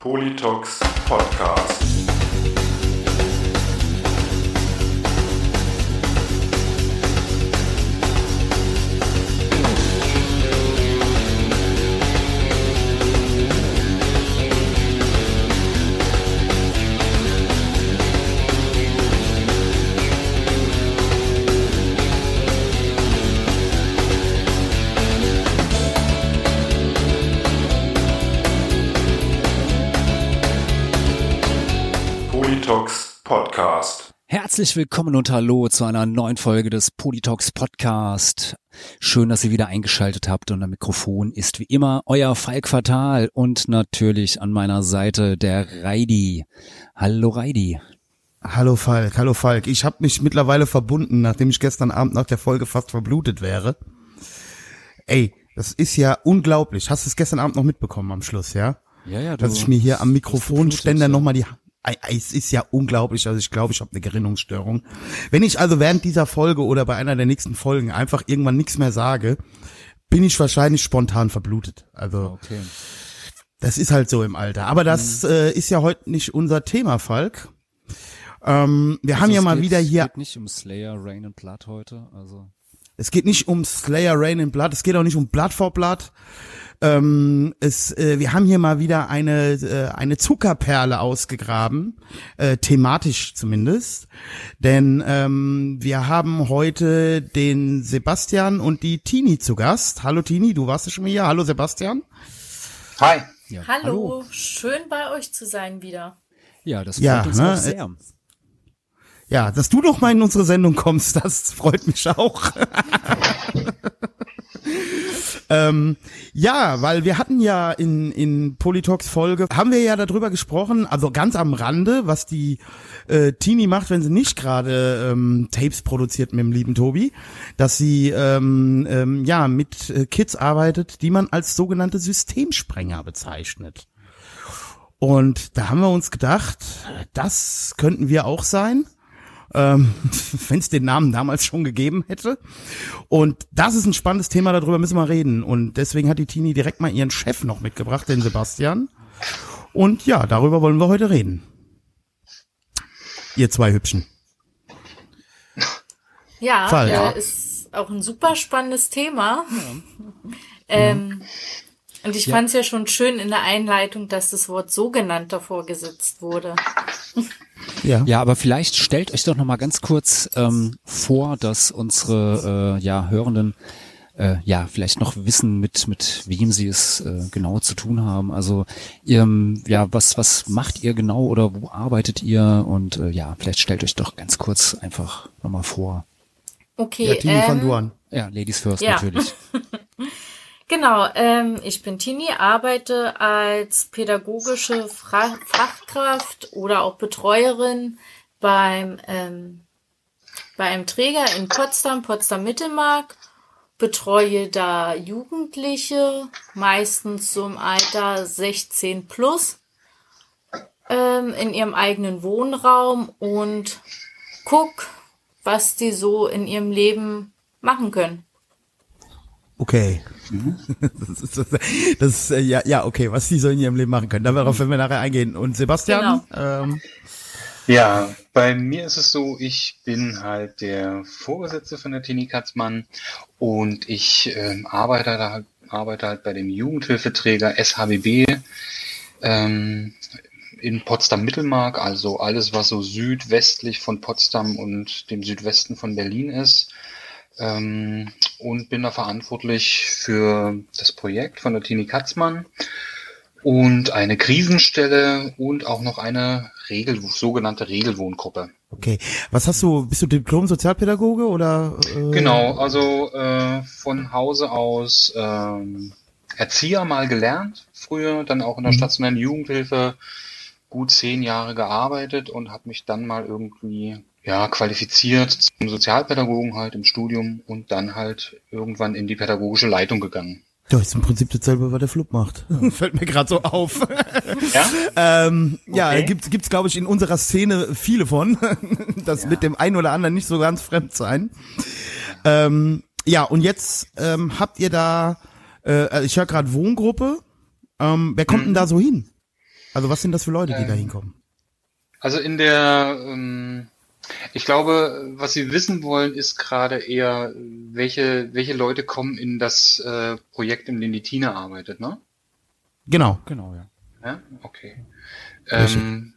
Politox Podcast. Herzlich willkommen und hallo zu einer neuen Folge des Politox Podcast. Schön, dass ihr wieder eingeschaltet habt und am Mikrofon ist wie immer euer Falk Fatal und natürlich an meiner Seite der Reidi. Hallo Reidi. Hallo Falk, hallo Falk. Ich habe mich mittlerweile verbunden, nachdem ich gestern Abend nach der Folge fast verblutet wäre. Ey, das ist ja unglaublich. Hast du es gestern Abend noch mitbekommen am Schluss, ja? Ja, ja, Dass ich mir hier am Mikrofonständer ja. nochmal die ei, es ist ja unglaublich, also ich glaube, ich habe eine Gerinnungsstörung. Wenn ich also während dieser Folge oder bei einer der nächsten Folgen einfach irgendwann nichts mehr sage, bin ich wahrscheinlich spontan verblutet. Also Okay. das ist halt so im Alter. Aber das äh, ist ja heute nicht unser Thema, Falk. Ähm, wir haben Also ja es mal geht, wieder hier geht nicht um Slayer, Rain and Blood heute, also. Es geht nicht um Slayer Rain in Blood, es geht auch nicht um Blood for Blood. Ähm, es, äh, wir haben hier mal wieder eine, äh, eine Zuckerperle ausgegraben, äh, thematisch zumindest. Denn ähm, wir haben heute den Sebastian und die Tini zu Gast. Hallo Tini, du warst ja schon mal hier. Hallo Sebastian. Hi. Ja, Hallo, schön bei euch zu sein wieder. Ja, das freut Ja, uns ne, auch sehr. Ja, dass du doch mal in unsere Sendung kommst, das freut mich auch. ähm, ja, weil wir hatten ja in, in Politox Folge, haben wir ja darüber gesprochen, also ganz am Rande, was die äh, Tini macht, wenn sie nicht gerade ähm, Tapes produziert mit dem lieben Tobi, dass sie ähm, ähm, ja mit äh, Kids arbeitet, die man als sogenannte Systemsprenger bezeichnet. Und da haben wir uns gedacht, das könnten wir auch sein ähm, wenn es den Namen damals schon gegeben hätte. Und das ist ein spannendes Thema, darüber müssen wir reden. Und deswegen hat die Tini direkt mal ihren Chef noch mitgebracht, den Sebastian. Und ja, darüber wollen wir heute reden. Ihr zwei Hübschen. Ja, Fall, äh, ja. ist auch ein super spannendes Thema. Ähm, und ich fand es ja schon schön in der Einleitung, dass das Wort sogenannt davor gesetzt wurde. Ja. Ja, aber vielleicht stellt euch doch noch mal ganz kurz ähm, vor, dass unsere äh, ja Hörenden äh, ja vielleicht noch wissen, mit mit wem sie es äh, genau zu tun haben. Also ihr, ja, was was macht ihr genau oder wo arbeitet ihr? Und äh, ja, vielleicht stellt euch doch ganz kurz einfach noch mal vor. Okay, Ja, Tini, ähm, du an. Ja, Ladies first Ja. natürlich. Genau, ähm, ich bin Tini, arbeite als pädagogische Fra Fachkraft oder auch Betreuerin beim ähm, bei einem Träger in Potsdam, Potsdam Mittelmark, betreue da Jugendliche, meistens so im Alter 16 plus, ähm, in ihrem eigenen Wohnraum und guck, was die so in ihrem Leben machen können. Okay. Das ist, das ist äh, ja, ja, okay, was die so in ihrem Leben machen können. Darauf werden wir nachher eingehen. Und Sebastian? Ähm, Ja, bei mir ist es so, ich bin halt der Vorgesetzte von der Tini Katzmann und ich ähm, arbeite, da, arbeite halt bei dem Jugendhilfeträger SHBB ähm, in Potsdam-Mittelmark, also alles, was so südwestlich von Potsdam und dem Südwesten von Berlin ist. Ähm, und bin da verantwortlich für das Projekt von der Tini Katzmann und eine Krisenstelle und auch noch eine Regel, sogenannte Regelwohngruppe. okay. Was hast du, bist du Diplom-Sozialpädagoge oder? Äh, Genau, also äh, von Hause aus ähm, Erzieher mal gelernt, früher dann auch in der stationären Jugendhilfe gut zehn Jahre gearbeitet und habe mich dann mal irgendwie ja qualifiziert zum Sozialpädagogen halt im Studium und dann halt irgendwann in die pädagogische Leitung gegangen. Ja, ist im Prinzip dasselbe, was der Flug macht. Fällt mir gerade so auf. Ja? ähm, Ja, Okay. gibt's gibt's glaube ich in unserer Szene viele von, das mit dem einen oder anderen nicht so ganz fremd sein. Ähm, ja, und jetzt ähm, habt ihr da, äh, also ich höre gerade Wohngruppe. Ähm, wer kommt denn da so hin? Also was sind das für Leute, die Ähm, da hinkommen? Also in der, ähm, ich glaube, was Sie wissen wollen, ist gerade eher, welche, welche Leute kommen in das äh, Projekt, in dem die Tina arbeitet, ne? Genau. Genau, ja. Ja, okay. Ähm,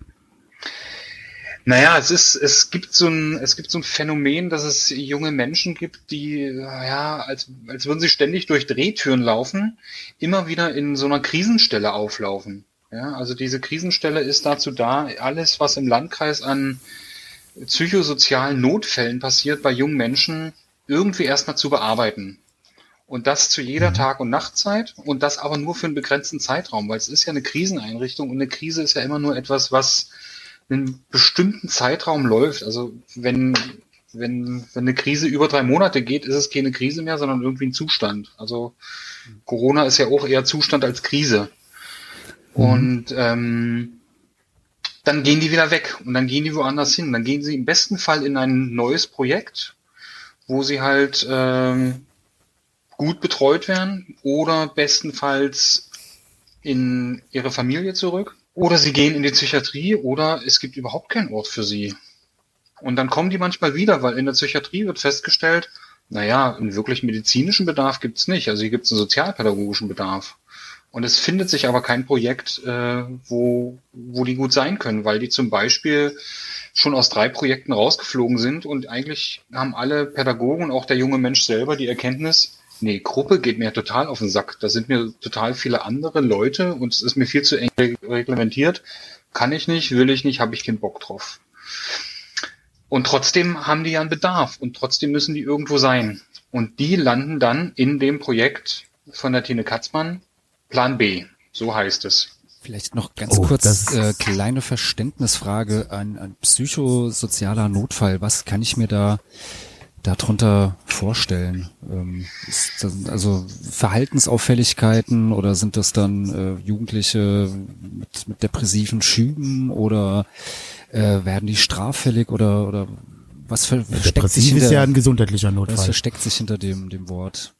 naja, es ist, es gibt so ein, es gibt so ein Phänomen, dass es junge Menschen gibt, die, ja, als, als würden sie ständig durch Drehtüren laufen, immer wieder in so einer Krisenstelle auflaufen. Ja, also diese Krisenstelle ist dazu da, alles, was im Landkreis an psychosozialen Notfällen passiert bei jungen Menschen, irgendwie erstmal zu bearbeiten. Und das zu jeder Tag- und Nachtzeit und das aber nur für einen begrenzten Zeitraum, weil es ist ja eine Kriseneinrichtung und eine Krise ist ja immer nur etwas, was einen bestimmten Zeitraum läuft. Also wenn, wenn, wenn eine Krise über drei Monate geht, ist es keine Krise mehr, sondern irgendwie ein Zustand. Also Corona ist ja auch eher Zustand als Krise. Und ähm, dann gehen die wieder weg und dann gehen die woanders hin. Dann gehen sie im besten Fall in ein neues Projekt, wo sie halt ähm, gut betreut werden oder bestenfalls in ihre Familie zurück oder sie gehen in die Psychiatrie oder es gibt überhaupt keinen Ort für sie. Und dann kommen die manchmal wieder, weil in der Psychiatrie wird festgestellt, naja, einen wirklich medizinischen Bedarf gibt's nicht. Also hier gibt's einen sozialpädagogischen Bedarf. Und es findet sich aber kein Projekt, äh, wo, wo die gut sein können, weil die zum Beispiel schon aus drei Projekten rausgeflogen sind und eigentlich haben alle Pädagogen und auch der junge Mensch selber die Erkenntnis, nee, Gruppe geht mir total auf den Sack. Da sind mir total viele andere Leute und es ist mir viel zu eng reglementiert. Kann ich nicht, will ich nicht, habe ich keinen Bock drauf. Und trotzdem haben die ja einen Bedarf und trotzdem müssen die irgendwo sein. Und die landen dann in dem Projekt von der Tine Katzmann, Plan B, so heißt es. Vielleicht noch ganz Oh, kurz äh, kleine Verständnisfrage. Ein, ein psychosozialer Notfall. Was kann ich mir da darunter vorstellen? Ähm, ist das, also Verhaltensauffälligkeiten oder sind das dann äh, Jugendliche mit, mit depressiven Schüben oder äh, werden die straffällig oder oder was ver versteckt sich hinter ist ja ein gesundheitlicher was Notfall. versteckt sich hinter dem dem Wort?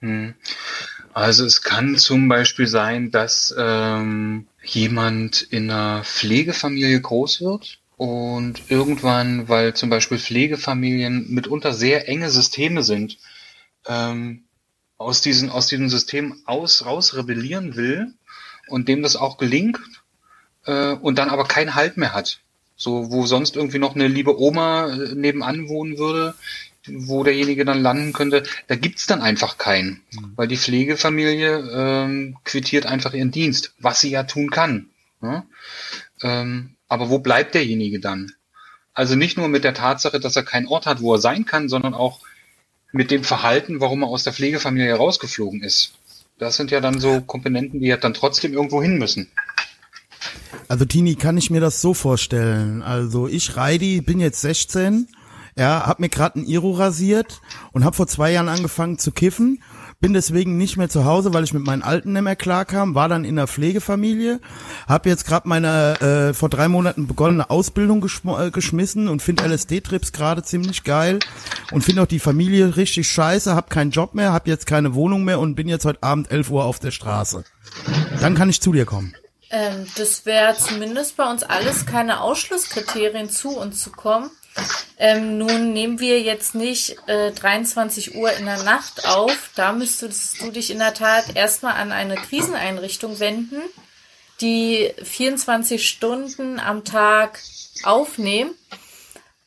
Hm. Also es kann zum Beispiel sein, dass ähm, jemand in einer Pflegefamilie groß wird und irgendwann, weil zum Beispiel Pflegefamilien mitunter sehr enge Systeme sind, ähm, aus diesen aus diesem System aus raus rebellieren will und dem das auch gelingt äh, und dann aber keinen Halt mehr hat. So, wo sonst irgendwie noch eine liebe Oma äh, nebenan wohnen würde, wo derjenige dann landen könnte, da gibt's dann einfach keinen. Weil die Pflegefamilie ähm, quittiert einfach ihren Dienst, was sie ja tun kann. Ne? Ähm, aber wo bleibt derjenige dann? Also nicht nur mit der Tatsache, dass er keinen Ort hat, wo er sein kann, sondern auch mit dem Verhalten, warum er aus der Pflegefamilie rausgeflogen ist. Das sind ja dann so Komponenten, die ja dann trotzdem irgendwo hin müssen. Also Tini, kann ich mir das so vorstellen? Also ich Reidi, bin jetzt 16, ja, hab mir gerade ein Iro rasiert und hab vor zwei Jahren angefangen zu kiffen, bin deswegen nicht mehr zu Hause, weil ich mit meinen Alten nicht mehr klarkam, war dann in der Pflegefamilie, hab jetzt gerade meine äh, vor drei Monaten begonnene Ausbildung geschm äh, geschmissen und finde LSD-Trips gerade ziemlich geil und finde auch die Familie richtig scheiße, hab keinen Job mehr, hab jetzt keine Wohnung mehr und bin jetzt heute Abend 11 Uhr auf der Straße. Dann kann ich zu dir kommen. Ähm, das wäre zumindest bei uns alles keine Ausschlusskriterien zu uns zu kommen. Ähm, nun nehmen wir jetzt nicht äh, 23 Uhr in der Nacht auf. Da müsstest du dich in der Tat erstmal an eine Kriseneinrichtung wenden, die 24 Stunden am Tag aufnehmen.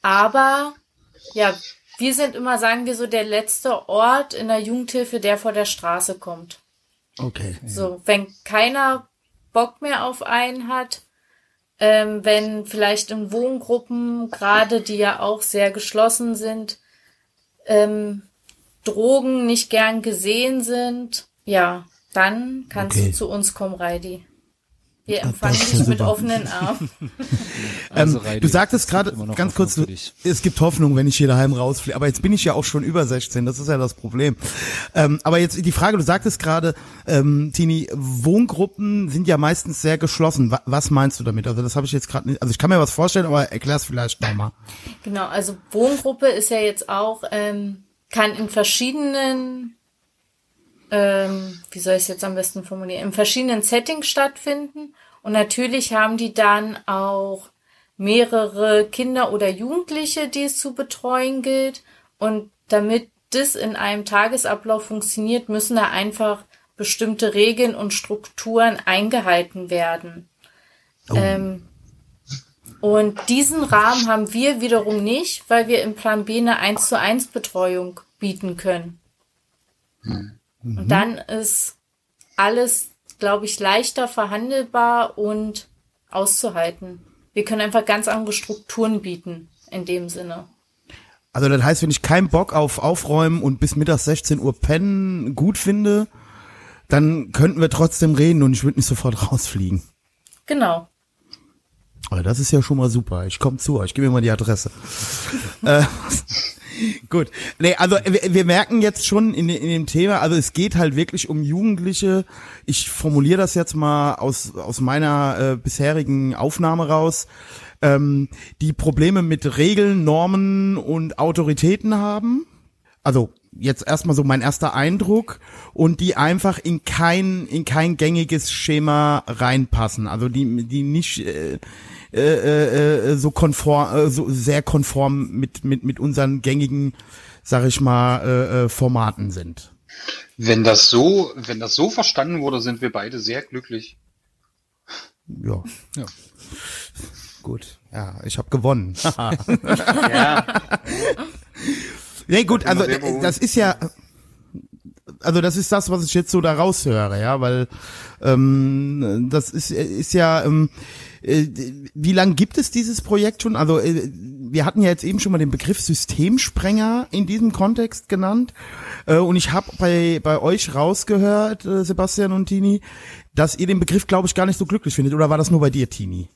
Aber ja, wir sind immer, sagen wir so, der letzte Ort in der Jugendhilfe, der vor der Straße kommt. Okay. So, wenn keiner Bock mehr auf einen hat, ähm, wenn vielleicht in Wohngruppen, gerade die ja auch sehr geschlossen sind, ähm, Drogen nicht gern gesehen sind, ja, dann kannst Okay. du zu uns kommen, Reidi. Wir das empfangen dich mit super. offenen Armen. Also, ähm, du sagtest es gerade ganz kurz, es gibt Hoffnung, wenn ich hier daheim rausfliege. Aber jetzt bin ich ja auch schon über 16, das ist ja das Problem. Ähm, aber jetzt die Frage, du sagtest gerade, ähm, Tini, Wohngruppen sind ja meistens sehr geschlossen. Wa was meinst du damit? Also das habe ich jetzt gerade nicht, also ich kann mir was vorstellen, aber erklär's vielleicht nochmal. Genau, also Wohngruppe ist ja jetzt auch, ähm, kann in verschiedenen, ähm, wie soll ich es jetzt am besten formulieren, in verschiedenen Settings stattfinden Und natürlich haben die dann auch mehrere Kinder oder Jugendliche, die es zu betreuen gilt. Und damit das in einem Tagesablauf funktioniert, müssen da einfach bestimmte Regeln und Strukturen eingehalten werden. Oh. Ähm, und diesen Rahmen haben wir wiederum nicht, weil wir im Plan B eine 1 zu 1 Betreuung bieten können. Mhm. Und dann ist alles, glaube ich, leichter verhandelbar und auszuhalten. Wir können einfach ganz andere Strukturen bieten in dem Sinne. Also das heißt, wenn ich keinen Bock auf Aufräumen und bis mittags 16 Uhr pennen gut finde, dann könnten wir trotzdem reden und ich würde nicht sofort rausfliegen. Genau. Aber das ist ja schon mal super. Ich komme zu euch. Gib mir mal die Adresse. äh, gut. Nee, also wir, wir, merken jetzt schon in, in dem Thema, also es geht halt wirklich um Jugendliche. Ich formuliere das jetzt mal aus, aus meiner äh, bisherigen Aufnahme raus ähm, die Probleme mit Regeln, Normen und Autoritäten haben. Also jetzt erstmal so mein erster Eindruck und die einfach in kein in kein gängiges Schema reinpassen. Also die die nicht äh, äh, äh, so konform äh, so sehr konform mit mit mit unseren gängigen sag ich mal äh, äh Formaten sind. Wenn das so wenn das so verstanden wurde, sind wir beide sehr glücklich. Ja. ja. Gut, ja, ich habe gewonnen. ja. Nee, gut, also das ist ja, also das ist das, was ich jetzt so da raushöre, ja, weil ähm, das ist ist ja, ähm, äh, wie lang gibt es dieses Projekt schon? Also äh, wir hatten ja jetzt eben schon mal den Begriff Systemsprenger in diesem Kontext genannt äh, und ich habe bei bei euch rausgehört, äh, Sebastian und Tini, dass ihr den Begriff, glaube ich, gar nicht so glücklich findet. Oder war das nur bei dir, Tini?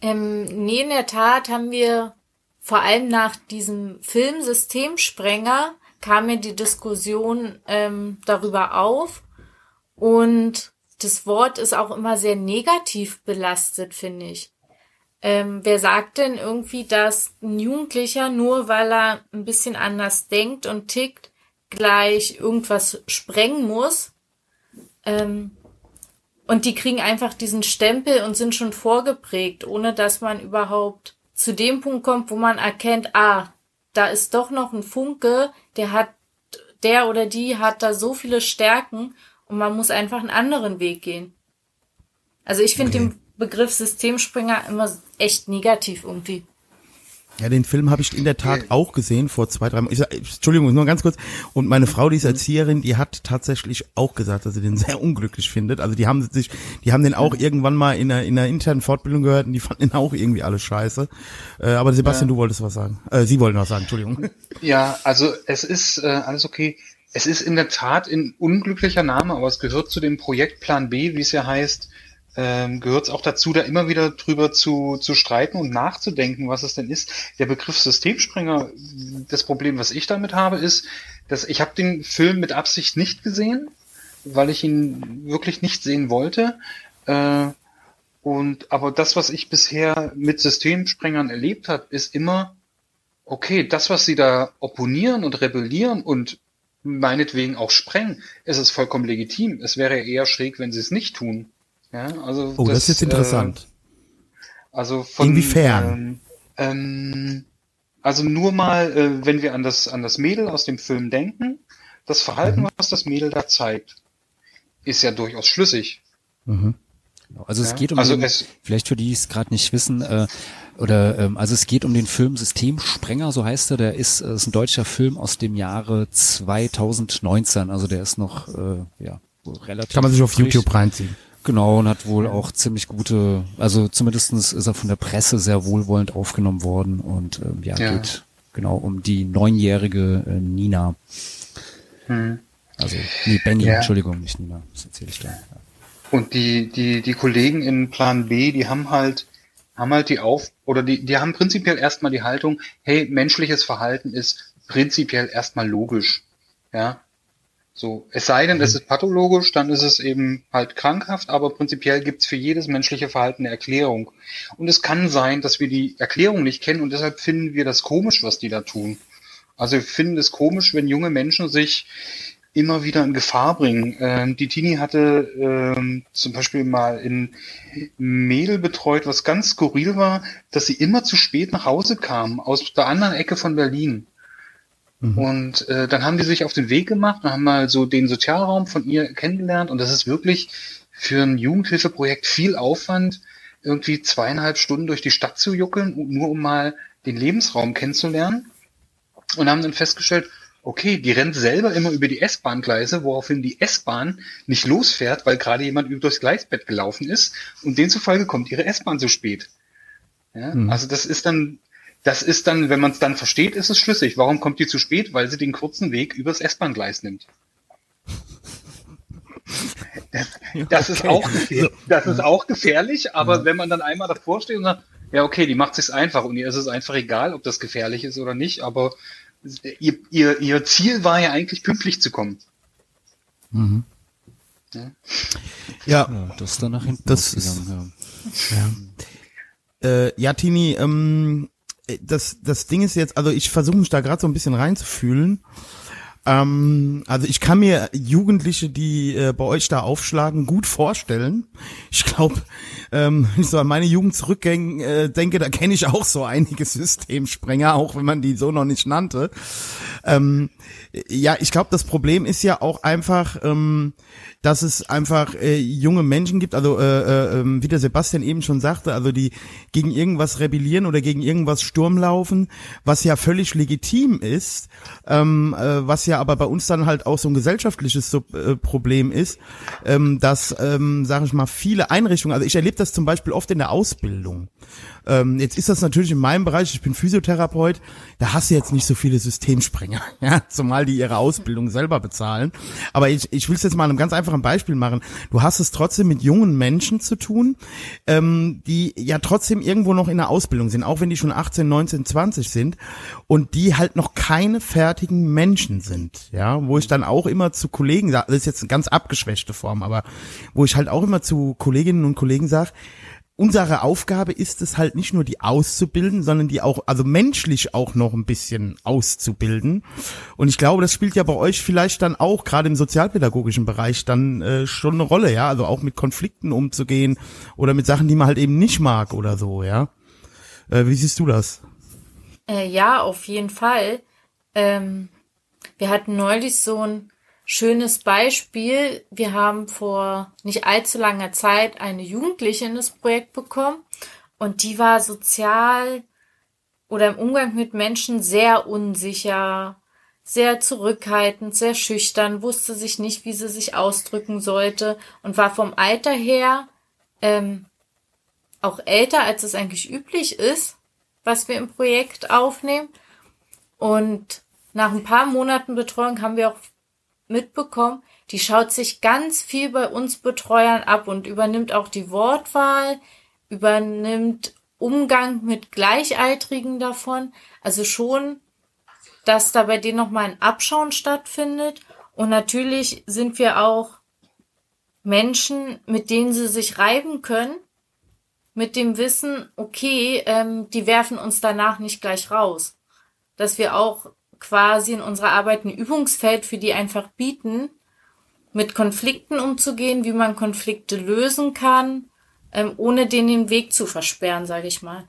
Ähm, nee, in der Tat haben wir vor allem nach diesem Film Systemsprenger kam mir die Diskussion ähm, darüber auf und das Wort ist auch immer sehr negativ belastet, finde ich. Ähm, wer sagt denn irgendwie, dass ein Jugendlicher nur weil er ein bisschen anders denkt und tickt, gleich irgendwas sprengen muss? Ähm, und die kriegen einfach diesen Stempel und sind schon vorgeprägt, ohne dass man überhaupt zu dem Punkt kommt, wo man erkennt, ah, da ist doch noch ein Funke, der hat, der oder die hat da so viele Stärken und man muss einfach einen anderen Weg gehen. Also ich finde okay. den Begriff Systemspringer immer echt negativ irgendwie. Ja, den Film habe ich in der Tat auch gesehen vor zwei, drei Monaten. Entschuldigung, nur ganz kurz. Und meine Frau, die ist Erzieherin, die hat tatsächlich auch gesagt, dass sie den sehr unglücklich findet. Also die haben sich, die haben den auch irgendwann mal in einer, in einer internen Fortbildung gehört und die fanden den auch irgendwie alles scheiße. Äh, aber Sebastian, ja. du wolltest was sagen. Äh, Sie wollten was sagen, Entschuldigung. Ja, also es ist äh, alles okay. Es ist in der Tat ein unglücklicher Name, aber es gehört zu dem Projekt Plan B, wie es ja heißt, ähm, gehört es auch dazu, da immer wieder drüber zu, zu streiten und nachzudenken, was es denn ist. Der Begriff Systemspringer, das Problem, was ich damit habe, ist, dass ich habe den Film mit Absicht nicht gesehen, weil ich ihn wirklich nicht sehen wollte. Äh, und aber das, was ich bisher mit Systemsprengern erlebt habe, ist immer, okay, das, was sie da opponieren und rebellieren und meinetwegen auch sprengen, ist es vollkommen legitim. Es wäre eher schräg, wenn sie es nicht tun. Ja, also oh, das, das ist jetzt interessant. Äh, also von inwiefern? Ähm, ähm, also nur mal, äh, wenn wir an das an das Mädel aus dem Film denken, das Verhalten, mhm. was das Mädel da zeigt, ist ja durchaus schlüssig. Mhm. Also ja? es geht um also den, vielleicht für die es gerade nicht wissen, äh, oder ähm, also es geht um den Film Systemsprenger, so heißt er. Der ist, äh, ist ein deutscher Film aus dem Jahre 2019. Also der ist noch äh, ja relativ. Kann man sich auf frisch. YouTube reinziehen. Genau, und hat wohl auch ziemlich gute, also zumindestens ist er von der Presse sehr wohlwollend aufgenommen worden und ähm, ja, ja, geht genau um die neunjährige äh, Nina. Hm. Also, nee, Benny, ja. Entschuldigung, nicht Nina, das erzähle ich da. Ja. Und die, die, die Kollegen in Plan B, die haben halt, haben halt die auf, oder die, die haben prinzipiell erstmal die Haltung, hey, menschliches Verhalten ist prinzipiell erstmal logisch. Ja, so, es sei denn, es mhm. ist pathologisch, dann ist es eben halt krankhaft, aber prinzipiell gibt's für jedes menschliche Verhalten eine Erklärung. Und es kann sein, dass wir die Erklärung nicht kennen und deshalb finden wir das komisch, was die da tun. Also wir finden es komisch, wenn junge Menschen sich immer wieder in Gefahr bringen. Ähm, die Tini hatte ähm, zum Beispiel mal in Mädel betreut, was ganz skurril war, dass sie immer zu spät nach Hause kam, aus der anderen Ecke von Berlin. Mhm. Und äh, dann haben die sich auf den Weg gemacht und haben mal so den Sozialraum von ihr kennengelernt. Und das ist wirklich für ein Jugendhilfeprojekt viel Aufwand, irgendwie zweieinhalb Stunden durch die Stadt zu juckeln, nur um mal den Lebensraum kennenzulernen. Und haben dann festgestellt, okay, die rennt selber immer über die S-Bahn-Gleise, woraufhin die S-Bahn nicht losfährt, weil gerade jemand durchs Gleisbett gelaufen ist und demzufolge kommt ihre S-Bahn zu spät. Ja, mhm. Also das ist dann, das ist dann, wenn man es dann versteht, ist es schlüssig. Warum kommt die zu spät? Weil sie den kurzen Weg übers S-Bahn-Gleis nimmt. Das, das okay. ist auch, das ist auch gefährlich, aber ja. wenn man dann einmal davor steht und sagt, ja, okay, die macht es einfach und ihr ist es einfach egal, ob das gefährlich ist oder nicht, aber ihr, ihr, ihr Ziel war ja eigentlich pünktlich zu kommen. Mhm. Ja. ja. das ist dann nach hinten das ist, ja. Ja. Äh, ja, Tini, ähm, das, das Ding ist jetzt, also ich versuche mich da gerade so ein bisschen reinzufühlen. Ähm, also ich kann mir Jugendliche, die äh, bei euch da aufschlagen, gut vorstellen. Ich glaube, ähm, ich so an meine Jugend zurückdenke, äh, denke, da kenne ich auch so einige Systemsprenger, auch wenn man die so noch nicht nannte. Ähm, ja, ich glaube, das Problem ist ja auch einfach, ähm, dass es einfach äh, junge Menschen gibt, also äh, äh, ähm, wie der Sebastian eben schon sagte, also die gegen irgendwas rebellieren oder gegen irgendwas Sturm laufen, was ja völlig legitim ist, ähm, äh, was ja aber bei uns dann halt auch so ein gesellschaftliches Sub äh, Problem ist, ähm, dass, ähm, sage ich mal, viele Einrichtungen, also ich erlebe das zum Beispiel oft in der Ausbildung. Ähm, jetzt ist das natürlich in meinem Bereich, ich bin Physiotherapeut, da hast du jetzt nicht so viele Systemsprenger, ja, zumal die ihre Ausbildung selber bezahlen. Aber ich, ich will es jetzt mal einem ganz einfachen Beispiel machen. Du hast es trotzdem mit jungen Menschen zu tun, ähm, die ja trotzdem irgendwo noch in der Ausbildung sind, auch wenn die schon 18, 19, 20 sind und die halt noch keine fertigen Menschen sind, ja, wo ich dann auch immer zu Kollegen sage, das ist jetzt eine ganz abgeschwächte Form, aber wo ich halt auch immer zu Kolleginnen und Kollegen sage, unsere Aufgabe ist es halt nicht nur die auszubilden, sondern die auch, also menschlich auch noch ein bisschen auszubilden. Und ich glaube, das spielt ja bei euch vielleicht dann auch gerade im sozialpädagogischen Bereich dann äh, schon eine Rolle, ja, also auch mit Konflikten umzugehen oder mit Sachen, die man halt eben nicht mag oder so, ja. Äh, wie siehst du das? Äh, ja, auf jeden Fall. Ähm, wir hatten neulich so ein Schönes Beispiel. Wir haben vor nicht allzu langer Zeit eine Jugendliche in das Projekt bekommen und die war sozial oder im Umgang mit Menschen sehr unsicher, sehr zurückhaltend, sehr schüchtern, wusste sich nicht, wie sie sich ausdrücken sollte und war vom Alter her ähm, auch älter, als es eigentlich üblich ist, was wir im Projekt aufnehmen. Und nach ein paar Monaten Betreuung haben wir auch mitbekommen, die schaut sich ganz viel bei uns Betreuern ab und übernimmt auch die Wortwahl, übernimmt Umgang mit Gleichaltrigen davon. Also schon, dass da bei denen nochmal ein Abschauen stattfindet. Und natürlich sind wir auch Menschen, mit denen sie sich reiben können, mit dem Wissen, okay, ähm, die werfen uns danach nicht gleich raus. Dass wir auch quasi in unserer Arbeit ein Übungsfeld für die einfach bieten, mit Konflikten umzugehen, wie man Konflikte lösen kann, ähm, ohne denen den Weg zu versperren, sage ich mal.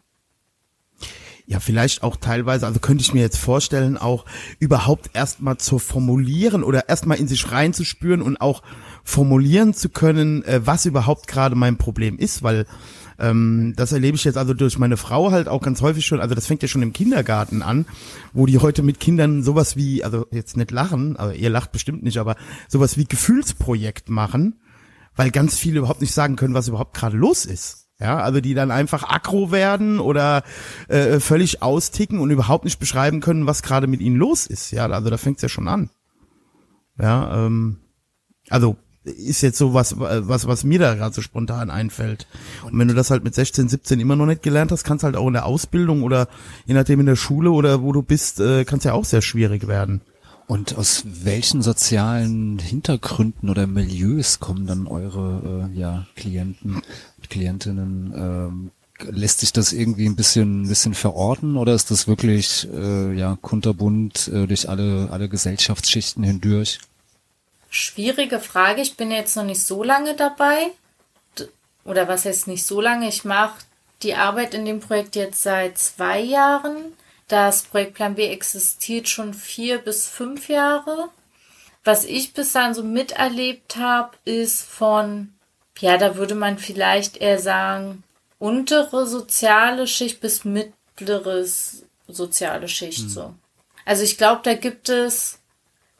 Ja, vielleicht auch teilweise, also könnte ich mir jetzt vorstellen, auch überhaupt erstmal zu formulieren oder erstmal in sich reinzuspüren und auch formulieren zu können, äh, was überhaupt gerade mein Problem ist, weil ähm, das erlebe ich jetzt also durch meine Frau halt auch ganz häufig schon. Also das fängt ja schon im Kindergarten an, wo die heute mit Kindern sowas wie, also jetzt nicht lachen, aber ihr lacht bestimmt nicht, aber sowas wie Gefühlsprojekt machen, weil ganz viele überhaupt nicht sagen können, was überhaupt gerade los ist. Ja, also die dann einfach aggro werden oder äh, völlig austicken und überhaupt nicht beschreiben können, was gerade mit ihnen los ist. Ja, also da fängt's ja schon an. Ja, ähm, also ist jetzt so was, was, was mir da gerade so spontan einfällt. Und wenn du das halt mit 16, 17 immer noch nicht gelernt hast, kannst halt auch in der Ausbildung oder je nachdem in der Schule oder wo du bist, äh, kann es ja auch sehr schwierig werden. Und aus welchen sozialen Hintergründen oder Milieus kommen dann eure äh, ja, Klienten und Klientinnen? Ähm, lässt sich das irgendwie ein bisschen, ein bisschen verorten oder ist das wirklich äh, ja kunterbunt äh, durch alle, alle Gesellschaftsschichten hindurch? Schwierige Frage. Ich bin jetzt noch nicht so lange dabei. Oder was heißt nicht so lange? Ich mache die Arbeit in dem Projekt jetzt seit zwei Jahren. Das Projekt Plan B existiert schon vier bis fünf Jahre. Was ich bis dann so miterlebt habe, ist von, ja, da würde man vielleicht eher sagen, untere soziale Schicht bis mittleres soziale Schicht hm. so. Also ich glaube, da gibt es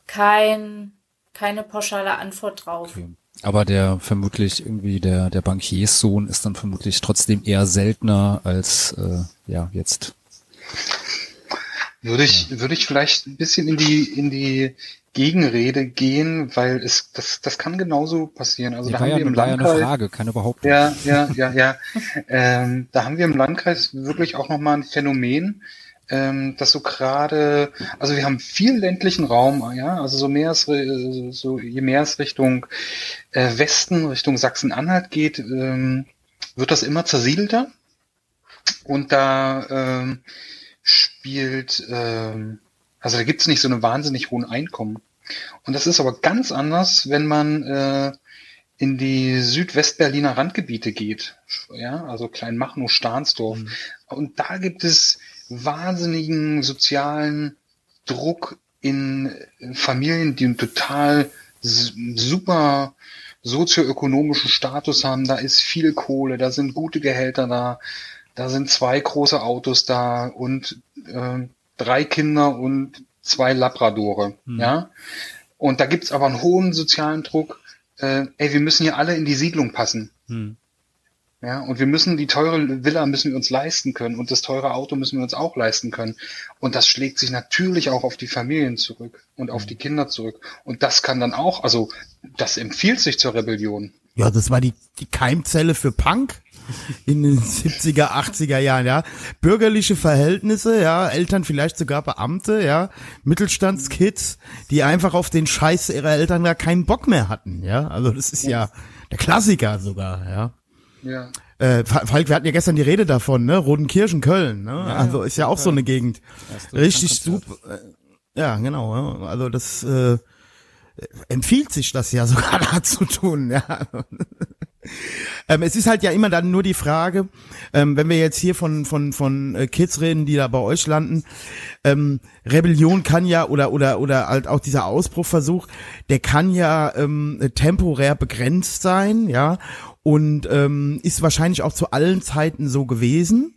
kein, keine pauschale Antwort drauf. Okay. Aber der vermutlich irgendwie der der Bankierssohn ist dann vermutlich trotzdem eher seltener als äh, ja jetzt. Würde ich ja. würde ich vielleicht ein bisschen in die in die Gegenrede gehen, weil es das das kann genauso passieren. Also ja, da haben ja, wir im Landkreis ja eine Frage, keine Behauptung. Ja ja ja ja. ähm, da haben wir im Landkreis wirklich auch noch mal ein Phänomen ähm, dass so gerade, also wir haben viel ländlichen Raum, ja, also so mehr es, so je mehr es Richtung äh, Westen, Richtung Sachsen-Anhalt geht, ähm, wird das immer zersiedelter und da ähm, spielt, ähm, also da gibt's nicht so eine wahnsinnig hohen Einkommen. Und das ist aber ganz anders, wenn man äh, in die Südwestberliner Randgebiete geht, ja, also Kleinmachnow, Stahnsdorf. Mhm. Und da gibt es wahnsinnigen sozialen Druck in Familien, die einen total super sozioökonomischen Status haben. Da ist viel Kohle, da sind gute Gehälter da, da sind zwei große Autos da und äh, drei Kinder und zwei Labradore. Hm. Ja. Und da gibt's aber einen hohen sozialen Druck. Äh, ey, wir müssen hier alle in die Siedlung passen. Hm. Ja, und wir müssen die teure Villa müssen wir uns leisten können und das teure Auto müssen wir uns auch leisten können. Und das schlägt sich natürlich auch auf die Familien zurück und auf die Kinder zurück. Und das kann dann auch, also das empfiehlt sich zur Rebellion. Ja, das war die, die Keimzelle für Punk in den 70er, 80er Jahren, ja. Bürgerliche Verhältnisse, ja, Eltern vielleicht sogar Beamte, ja, Mittelstandskids, die einfach auf den Scheiß ihrer Eltern da keinen Bock mehr hatten, ja. Also das ist ja der Klassiker sogar, ja. Ja. Äh, Falk, wir hatten ja gestern die Rede davon, ne? Rodenkirchen, Köln, ne? Ja, also ist ja auch so eine Gegend. Richtig super. Äh, ja, genau. Also das äh, empfiehlt sich das ja sogar da zu tun, ja. ähm, es ist halt ja immer dann nur die Frage, ähm, wenn wir jetzt hier von von von äh, Kids reden, die da bei euch landen, ähm, Rebellion kann ja oder oder oder halt auch dieser Ausbruchversuch, der kann ja ähm, temporär begrenzt sein, ja, und ähm, ist wahrscheinlich auch zu allen Zeiten so gewesen.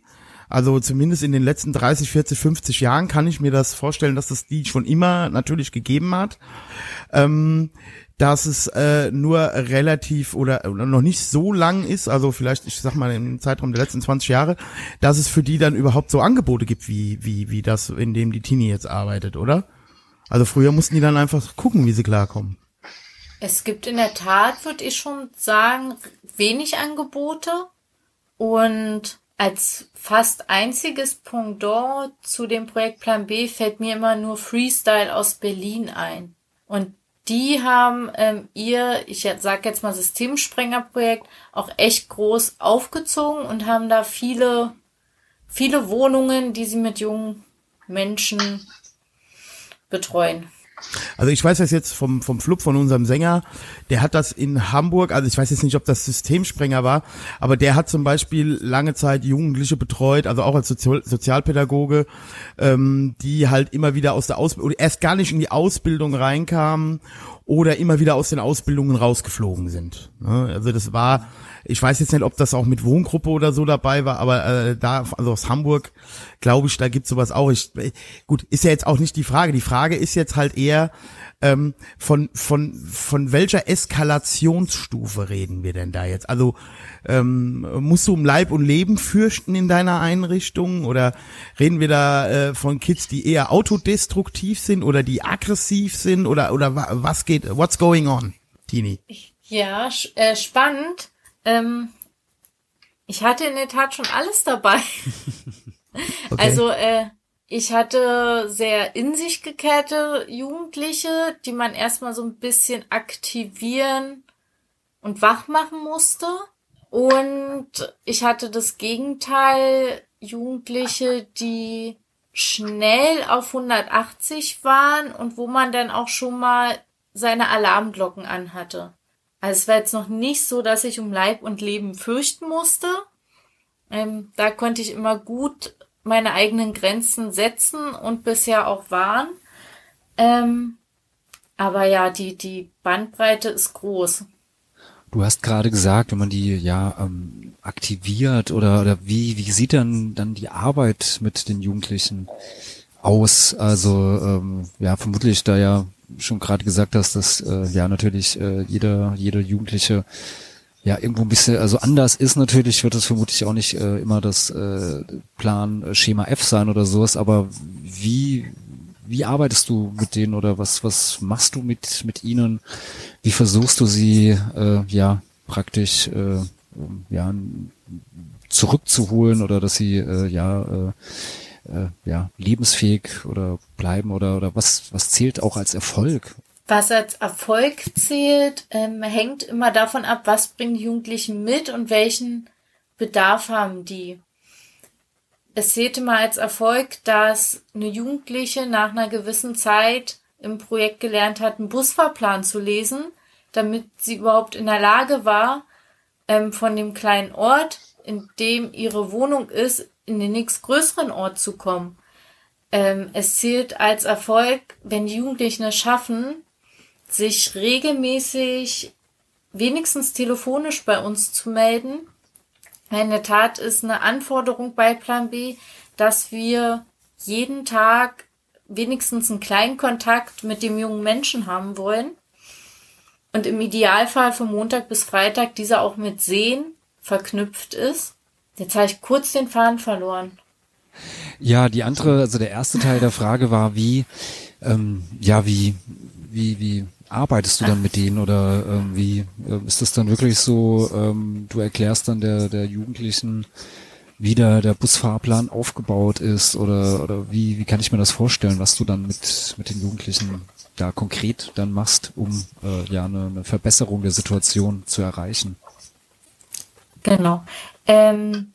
Also zumindest in den letzten 30, 40, 50 Jahren kann ich mir das vorstellen, dass das die schon immer natürlich gegeben hat. Ähm, dass es äh, nur relativ oder, oder noch nicht so lang ist, also vielleicht, ich sag mal im Zeitraum der letzten 20 Jahre, dass es für die dann überhaupt so Angebote gibt, wie, wie, wie das, in dem die Teenie jetzt arbeitet, oder? Also früher mussten die dann einfach gucken, wie sie klarkommen. Es gibt in der Tat, würde ich schon sagen, wenig Angebote und als fast einziges Pendant zu dem Projekt Plan B fällt mir immer nur Freestyle aus Berlin ein. Und die haben ähm, ihr, ich sag jetzt mal Systemsprengerprojekt, auch echt groß aufgezogen und haben da viele, viele Wohnungen, die sie mit jungen Menschen betreuen. Also ich weiß das jetzt vom, vom Flub von unserem Sänger, der hat das in Hamburg, also ich weiß jetzt nicht, ob das Systemsprenger war, aber der hat zum Beispiel lange Zeit Jugendliche betreut, also auch als Sozial Sozialpädagoge, ähm, die halt immer wieder aus der Ausbildung, erst gar nicht in die Ausbildung reinkamen oder immer wieder aus den Ausbildungen rausgeflogen sind. Ne? Also das war, ich weiß jetzt nicht, ob das auch mit Wohngruppe oder so dabei war, aber äh, da, also aus Hamburg, glaube ich, da gibt's sowas auch. Ich, gut, ist ja jetzt auch nicht die Frage. Die Frage ist jetzt halt eher, ähm, von, von, von welcher Eskalationsstufe reden wir denn da jetzt? Also ähm, musst du um Leib und Leben fürchten in deiner Einrichtung? Oder reden wir da äh, von Kids, die eher autodestruktiv sind oder die aggressiv sind? Oder, oder was geht, what's going on, Tini? Ja, äh, spannend. Ähm, ich hatte in der Tat schon alles dabei. okay. Also äh, ich hatte sehr in sich gekehrte Jugendliche, die man erstmal so ein bisschen aktivieren und wach machen musste. Und ich hatte das Gegenteil, Jugendliche, die schnell auf 180 waren und wo man dann auch schon mal seine Alarmglocken anhatte. Also es war jetzt noch nicht so, dass ich um Leib und Leben fürchten musste. Ähm, da konnte ich immer gut meine eigenen Grenzen setzen und bisher auch wahren. Ähm, aber ja, die, die Bandbreite ist groß. Du hast gerade gesagt, wenn man die ja ähm, aktiviert oder, oder wie, wie sieht dann, dann die Arbeit mit den Jugendlichen aus? Also ähm, ja, vermutlich da ja schon gerade gesagt hast, dass äh, ja natürlich äh, jeder, jeder Jugendliche ja irgendwo ein bisschen, also anders ist natürlich, wird es vermutlich auch nicht äh, immer das äh, Plan äh, Schema F sein oder sowas, aber wie, wie arbeitest du mit denen oder was, was machst du mit, mit ihnen? Wie versuchst du sie, äh, ja, praktisch, äh, ja, zurückzuholen oder dass sie, äh, ja, äh, äh, ja, lebensfähig oder bleiben oder, oder was, was zählt auch als Erfolg? Was als Erfolg zählt, ähm, hängt immer davon ab, was bringen die Jugendlichen mit und welchen Bedarf haben die. Es zählte mal als Erfolg, dass eine Jugendliche nach einer gewissen Zeit im Projekt gelernt hat, einen Busfahrplan zu lesen, damit sie überhaupt in der Lage war, ähm, von dem kleinen Ort, in dem ihre Wohnung ist, in den nächstgrößeren Ort zu kommen. Ähm, es zählt als Erfolg, wenn die Jugendlichen es schaffen, sich regelmäßig wenigstens telefonisch bei uns zu melden. In der Tat ist eine Anforderung bei Plan B, dass wir jeden Tag wenigstens einen kleinen Kontakt mit dem jungen Menschen haben wollen. Und im Idealfall von Montag bis Freitag dieser auch mit Sehen verknüpft ist. Jetzt habe ich kurz den Faden verloren. Ja, die andere, also der erste Teil der Frage war, wie, ähm, ja, wie, wie, wie arbeitest du dann mit denen oder ähm, wie äh, ist das dann wirklich so, ähm, du erklärst dann der, der Jugendlichen, wie der, der Busfahrplan aufgebaut ist oder, oder wie, wie kann ich mir das vorstellen, was du dann mit, mit den Jugendlichen da konkret dann machst, um äh, ja eine, eine Verbesserung der Situation zu erreichen? Genau. Ähm,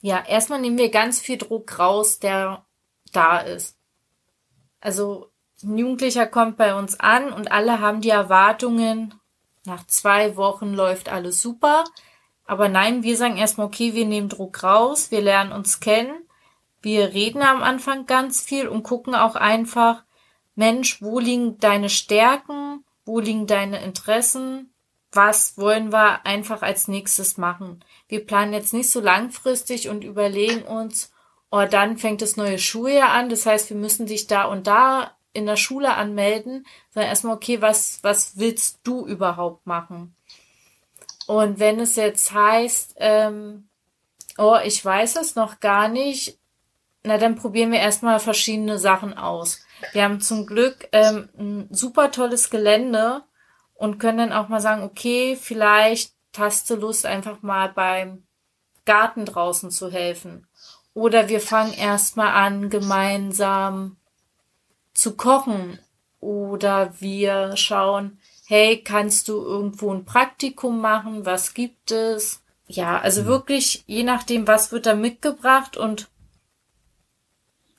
ja, erstmal nehmen wir ganz viel Druck raus, der da ist. Also ein Jugendlicher kommt bei uns an und alle haben die Erwartungen, nach zwei Wochen läuft alles super. Aber nein, wir sagen erstmal, okay, wir nehmen Druck raus, wir lernen uns kennen, wir reden am Anfang ganz viel und gucken auch einfach, Mensch, wo liegen deine Stärken, wo liegen deine Interessen, was wollen wir einfach als nächstes machen. Wir planen jetzt nicht so langfristig und überlegen uns, oh, dann fängt das neue Schuljahr an, das heißt, wir müssen dich da und da in der Schule anmelden, sondern erstmal, okay, was, was willst du überhaupt machen? Und wenn es jetzt heißt, ähm, oh, ich weiß es noch gar nicht, na dann probieren wir erstmal verschiedene Sachen aus. Wir haben zum Glück ähm, ein super tolles Gelände und können dann auch mal sagen, okay, vielleicht hast du Lust, einfach mal beim Garten draußen zu helfen. Oder wir fangen erstmal an, gemeinsam zu kochen oder wir schauen, hey, kannst du irgendwo ein Praktikum machen? Was gibt es? Ja, also mhm. wirklich, je nachdem, was wird da mitgebracht und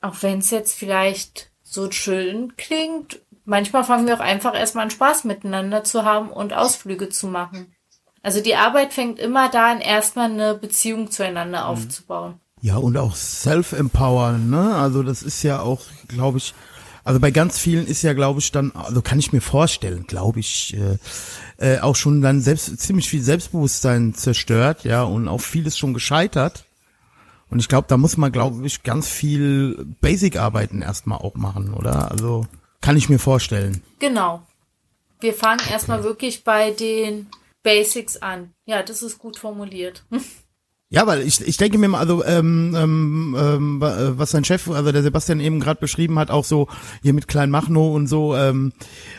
auch wenn es jetzt vielleicht so schön klingt, manchmal fangen wir auch einfach erstmal an Spaß miteinander zu haben und Ausflüge zu machen. Also die Arbeit fängt immer da an, erstmal eine Beziehung zueinander mhm. aufzubauen. Ja, und auch Self-Empowern, ne? Also das ist ja auch, glaube ich, also bei ganz vielen ist ja, glaube ich, dann, also kann ich mir vorstellen, glaube ich, äh, äh, auch schon dann selbst ziemlich viel Selbstbewusstsein zerstört, ja, und auch vieles schon gescheitert. Und ich glaube, da muss man, glaube ich, ganz viel Basic-Arbeiten erstmal auch machen, oder? Also kann ich mir vorstellen. Genau. Wir fangen erstmal wirklich bei den Basics an. Ja, das ist gut formuliert. Ja, weil ich, ich denke mir mal, also ähm, ähm, ähm, äh, was sein Chef, also der Sebastian eben gerade beschrieben hat, auch so hier mit Klein Machno und so, ähm,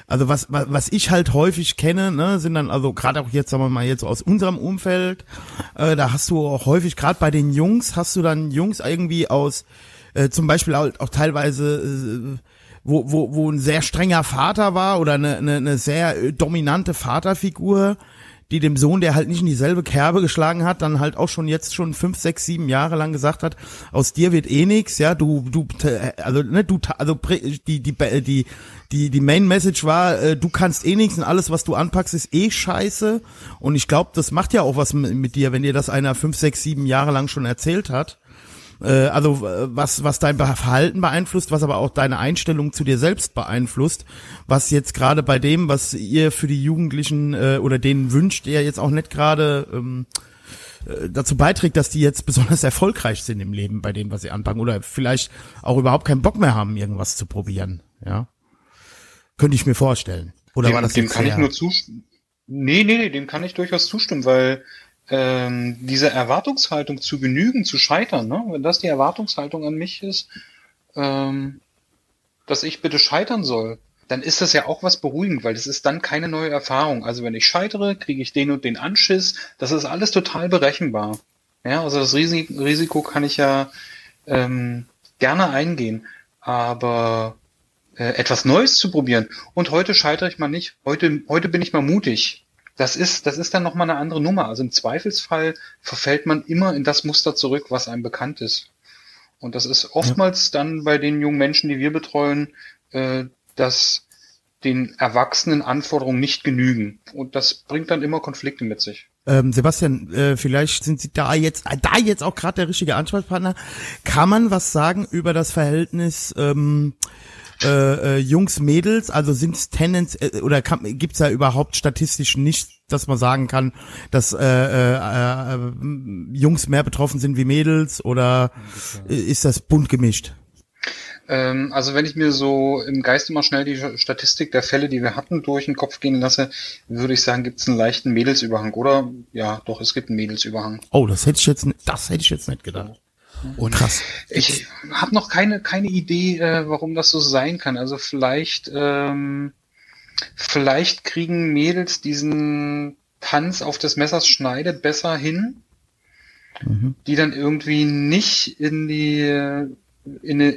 also was, was was ich halt häufig kenne, ne, sind dann also gerade auch jetzt, sagen wir mal jetzt aus unserem Umfeld, äh, da hast du auch häufig gerade bei den Jungs hast du dann Jungs irgendwie aus, äh, zum Beispiel auch, auch teilweise äh, wo, wo, wo ein sehr strenger Vater war oder eine, eine, eine sehr dominante Vaterfigur, die dem Sohn, der halt nicht in dieselbe Kerbe geschlagen hat, dann halt auch schon jetzt schon fünf, sechs, sieben Jahre lang gesagt hat, aus dir wird eh nix, ja, du, du, also, ne, du, also die, die, die, die, die Main Message war, äh, du kannst eh nichts und alles, was du anpackst, ist eh scheiße. Und ich glaube, das macht ja auch was mit dir, wenn dir das einer fünf, sechs, sieben Jahre lang schon erzählt hat. Äh, also was, was dein Verhalten beeinflusst, was aber auch deine Einstellung zu dir selbst beeinflusst, was jetzt gerade bei dem, was ihr für die Jugendlichen äh, oder denen wünscht, ihr jetzt auch nicht gerade ähm, äh, dazu beiträgt, dass die jetzt besonders erfolgreich sind im Leben bei dem, was sie anpacken oder vielleicht auch überhaupt keinen Bock mehr haben, irgendwas zu probieren. Ja, könnte ich mir vorstellen. Oder dem, war das dem kann ich nur zustimmen. Nee, nee, nee, dem kann ich durchaus zustimmen, weil ähm, diese Erwartungshaltung zu genügen, zu scheitern, ne? wenn das die Erwartungshaltung an mich ist, ähm, dass ich bitte scheitern soll, dann ist das ja auch was beruhigend, weil das ist dann keine neue Erfahrung. Also wenn ich scheitere, kriege ich den und den Anschiss, das ist alles total berechenbar. Ja, also das Risi- Risiko kann ich ja ähm, gerne eingehen, aber äh, etwas Neues zu probieren. Und heute scheitere ich mal nicht. Heute, heute bin ich mal mutig. Das ist, das ist dann nochmal eine andere Nummer. Also im Zweifelsfall verfällt man immer in das Muster zurück, was einem bekannt ist. Und das ist oftmals dann bei den jungen Menschen, die wir betreuen, äh, dass den erwachsenen Anforderungen nicht genügen. Und das bringt dann immer Konflikte mit sich. Ähm, Sebastian, äh, vielleicht sind Sie da jetzt, äh, da jetzt auch gerade der richtige Ansprechpartner. Kann man was sagen über das Verhältnis ähm, äh, äh, Jungs Mädels? Also sind es Tendenz äh, oder kann, gibt's da überhaupt statistisch nicht, dass man sagen kann, dass äh, äh, äh, Jungs mehr betroffen sind wie Mädels oder äh, ist das bunt gemischt? Ähm, also wenn ich mir so im Geiste mal schnell die Statistik der Fälle, die wir hatten, durch den Kopf gehen lasse, würde ich sagen, gibt es einen leichten Mädelsüberhang. Oder ja, doch, es gibt einen Mädelsüberhang. Oh, das hätte ich jetzt, das hätte ich jetzt nicht gedacht. Und Krass. Ich habe noch keine, keine Idee, äh, warum das so sein kann. Also vielleicht, ähm, vielleicht kriegen Mädels diesen Tanz auf des Messers Schneide besser hin, Mhm. die dann irgendwie nicht in die in eine,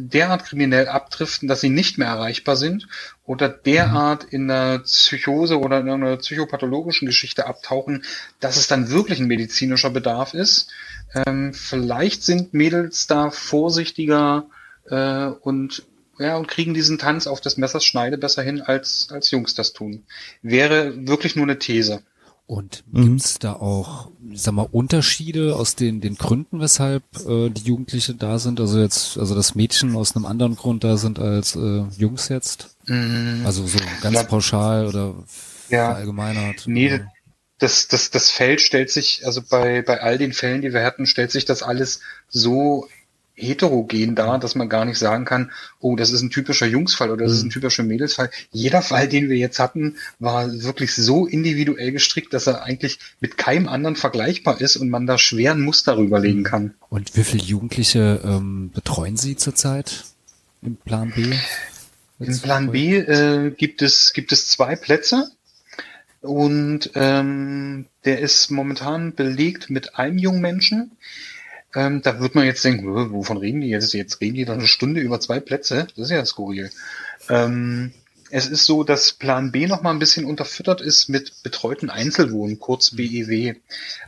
derart kriminell abdriften, dass sie nicht mehr erreichbar sind oder derart in einer Psychose oder in einer psychopathologischen Geschichte abtauchen, dass es dann wirklich ein medizinischer Bedarf ist. Ähm, vielleicht sind Mädels da vorsichtiger äh, und ja und kriegen diesen Tanz auf des Messers Schneide besser hin als als Jungs das tun. Wäre wirklich nur eine These. Und Mhm. gibt's da auch, ich sag mal, Unterschiede aus den, den Gründen, weshalb äh, die Jugendliche da sind? Also jetzt, also das Mädchen aus einem anderen Grund da sind als äh, Jungs jetzt? Mm, Also so ganz Ja. pauschal oder Ja. verallgemeinert? Nee, oder? Das, das, das Feld stellt sich, also bei, bei all den Fällen, die wir hatten, stellt sich das alles so heterogen dar, dass man gar nicht sagen kann, oh, das ist ein typischer Jungsfall oder das ist ein typischer Mädelsfall. Jeder Fall, den wir jetzt hatten, war wirklich so individuell gestrickt, dass er eigentlich mit keinem anderen vergleichbar ist und man da schwer ein Muster rüberlegen kann. Und wie viele Jugendliche ähm, betreuen Sie zurzeit im Plan B? Im Plan B äh, gibt es gibt es zwei Plätze und ähm, der ist momentan belegt mit einem jungen Menschen. Ähm, da wird man jetzt denken, "Hä, wovon reden die jetzt? Jetzt reden die dann eine Stunde über zwei Plätze. Das ist ja skurril. Ähm, es ist so, dass Plan B noch mal ein bisschen unterfüttert ist mit betreuten Einzelwohnen, kurz BEW,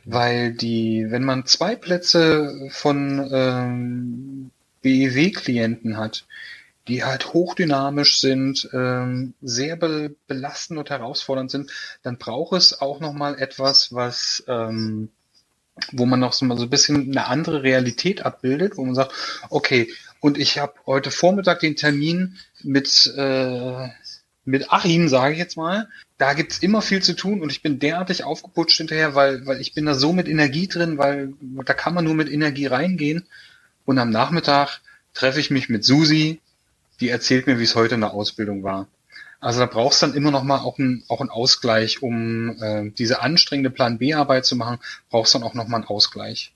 weil die, wenn man zwei Plätze von ähm, BEW-Klienten hat, die halt hochdynamisch sind, ähm, sehr be belastend und herausfordernd sind, dann braucht es auch noch mal etwas, was ähm, wo man noch so ein bisschen eine andere Realität abbildet, wo man sagt, okay, und ich habe heute Vormittag den Termin mit äh, mit Achim, sage ich jetzt mal. Da gibt's immer viel zu tun und ich bin derartig aufgeputscht hinterher, weil weil ich bin da so mit Energie drin, weil da kann man nur mit Energie reingehen. Und am Nachmittag treffe ich mich mit Susi, die erzählt mir, wie es heute in der Ausbildung war. Also da brauchst dann immer noch mal auch einen auch einen Ausgleich, um äh, diese anstrengende Plan B Arbeit zu machen, brauchst dann auch noch mal einen Ausgleich.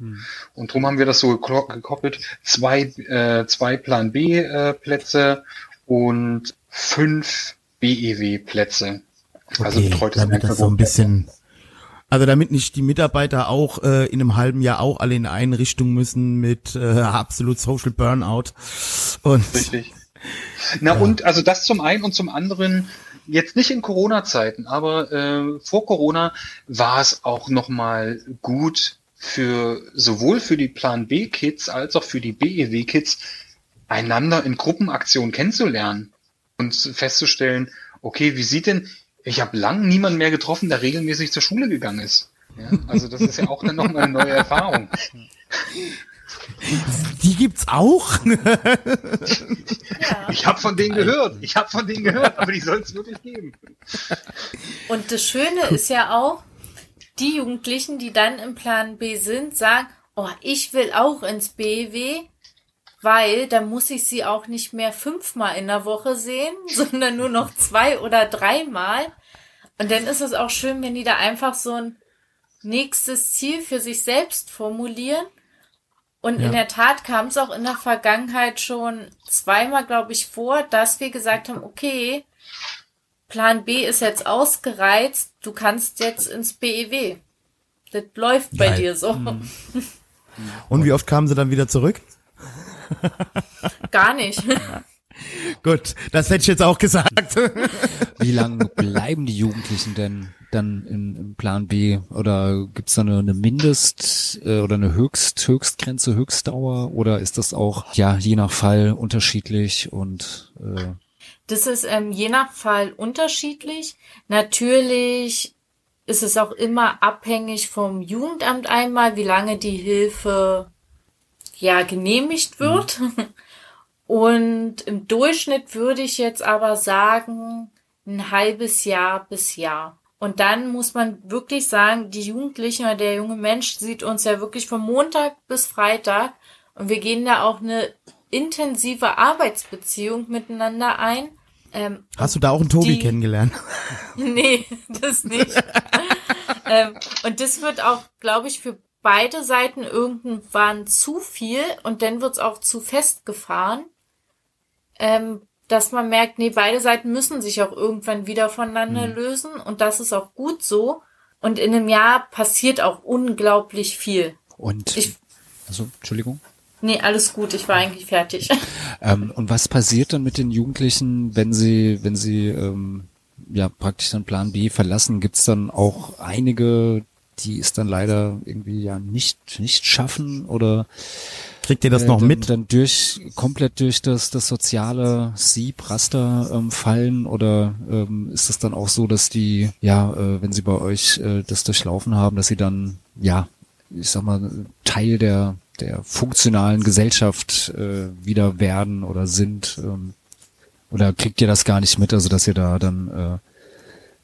Und darum haben wir das so gekoppelt: zwei äh, zwei Plan B äh, Plätze und fünf BEW Plätze. Also Okay, betreutes damit das so ein bisschen, also damit nicht die Mitarbeiter auch äh, in einem halben Jahr auch alle in eine Richtung müssen mit äh, absolut Social Burnout und Richtig. Na und also das zum einen und zum anderen jetzt nicht in Corona-Zeiten, aber äh, vor Corona war es auch nochmal gut für sowohl für die Plan B-Kids als auch für die BEW-Kids einander in Gruppenaktionen kennenzulernen und festzustellen, okay, wie sieht denn, ich habe lang niemanden mehr getroffen, der regelmäßig zur Schule gegangen ist. Ja, also das ist ja auch dann nochmal eine neue Erfahrung. Die gibt's auch? Ich habe von denen gehört. Ich habe von denen gehört, aber die soll es wirklich geben. Und das Schöne ist ja auch, die Jugendlichen, die dann im Plan B sind, sagen, oh, ich will auch ins BW, weil dann muss ich sie auch nicht mehr fünfmal in der Woche sehen, sondern nur noch zwei oder dreimal. Und dann ist es auch schön, wenn die da einfach so ein nächstes Ziel für sich selbst formulieren. Und Ja. in der Tat kam es auch in der Vergangenheit schon zweimal, glaube ich, vor, dass wir gesagt haben, okay, Plan B ist jetzt ausgereizt, du kannst jetzt ins BEW. Das läuft bei Geil. dir so. Und wie oft kamen sie dann wieder zurück? Gar nicht. Gut, das hätte ich jetzt auch gesagt. Wie lange bleiben die Jugendlichen denn dann im, im Plan B? Oder gibt's da eine, eine Mindest- äh, oder eine Höchst, Höchstgrenze, Höchstdauer? Oder ist das auch ja je nach Fall unterschiedlich und äh, Das ist ähm, je nach Fall unterschiedlich. Natürlich ist es auch immer abhängig vom Jugendamt einmal, wie lange die Hilfe ja genehmigt wird. Und im Durchschnitt würde ich jetzt aber sagen, ein halbes Jahr bis Jahr. Und dann muss man wirklich sagen, die Jugendlichen oder der junge Mensch sieht uns ja wirklich von Montag bis Freitag und wir gehen da auch eine intensive Arbeitsbeziehung miteinander ein. Ähm, Hast du da auch einen Tobi Die- kennengelernt? nee, das nicht. ähm, und das wird auch, glaube ich, für beide Seiten irgendwann zu viel und dann wird's auch zu festgefahren, ähm, dass man merkt, nee, beide Seiten müssen sich auch irgendwann wieder voneinander lösen und das ist auch gut so. Und in einem Jahr passiert auch unglaublich viel. und Ich- also Entschuldigung. Nee, alles gut, ich war eigentlich fertig. Ähm, und was passiert dann mit den Jugendlichen, wenn sie, wenn sie ähm, ja praktisch dann Plan B verlassen? Gibt's dann auch einige, die es dann leider irgendwie ja nicht nicht schaffen oder Kriegt ihr das äh, noch dann, mit? dann durch komplett durch das das soziale Sieb-Raster ähm, fallen oder ähm, ist es dann auch so, dass die ja, äh, wenn sie bei euch äh, das durchlaufen haben, dass sie dann ja, ich sag mal Teil der der funktionalen Gesellschaft äh, wieder werden oder sind ähm, oder kriegt ihr das gar nicht mit, also dass ihr da dann äh,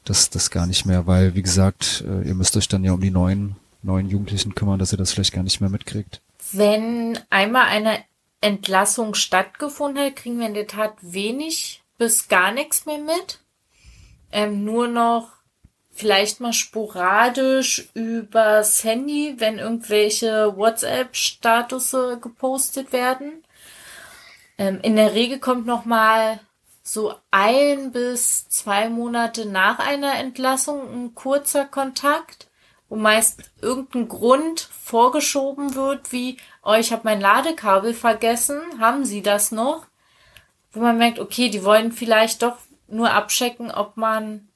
das das gar nicht mehr, weil wie gesagt, äh, ihr müsst euch dann ja um die neuen neuen Jugendlichen kümmern, dass ihr das vielleicht gar nicht mehr mitkriegt. Wenn einmal eine Entlassung stattgefunden hat, kriegen wir in der Tat wenig bis gar nichts mehr mit. Ähm, nur noch vielleicht mal sporadisch übers Handy, wenn irgendwelche WhatsApp-Statusse gepostet werden. Ähm, in der Regel kommt noch mal so ein bis zwei Monate nach einer Entlassung ein kurzer Kontakt, wo meist irgendein Grund vorgeschoben wird, wie, oh, ich habe mein Ladekabel vergessen, haben Sie das noch? Wo man merkt, okay, die wollen vielleicht doch nur abchecken, ob man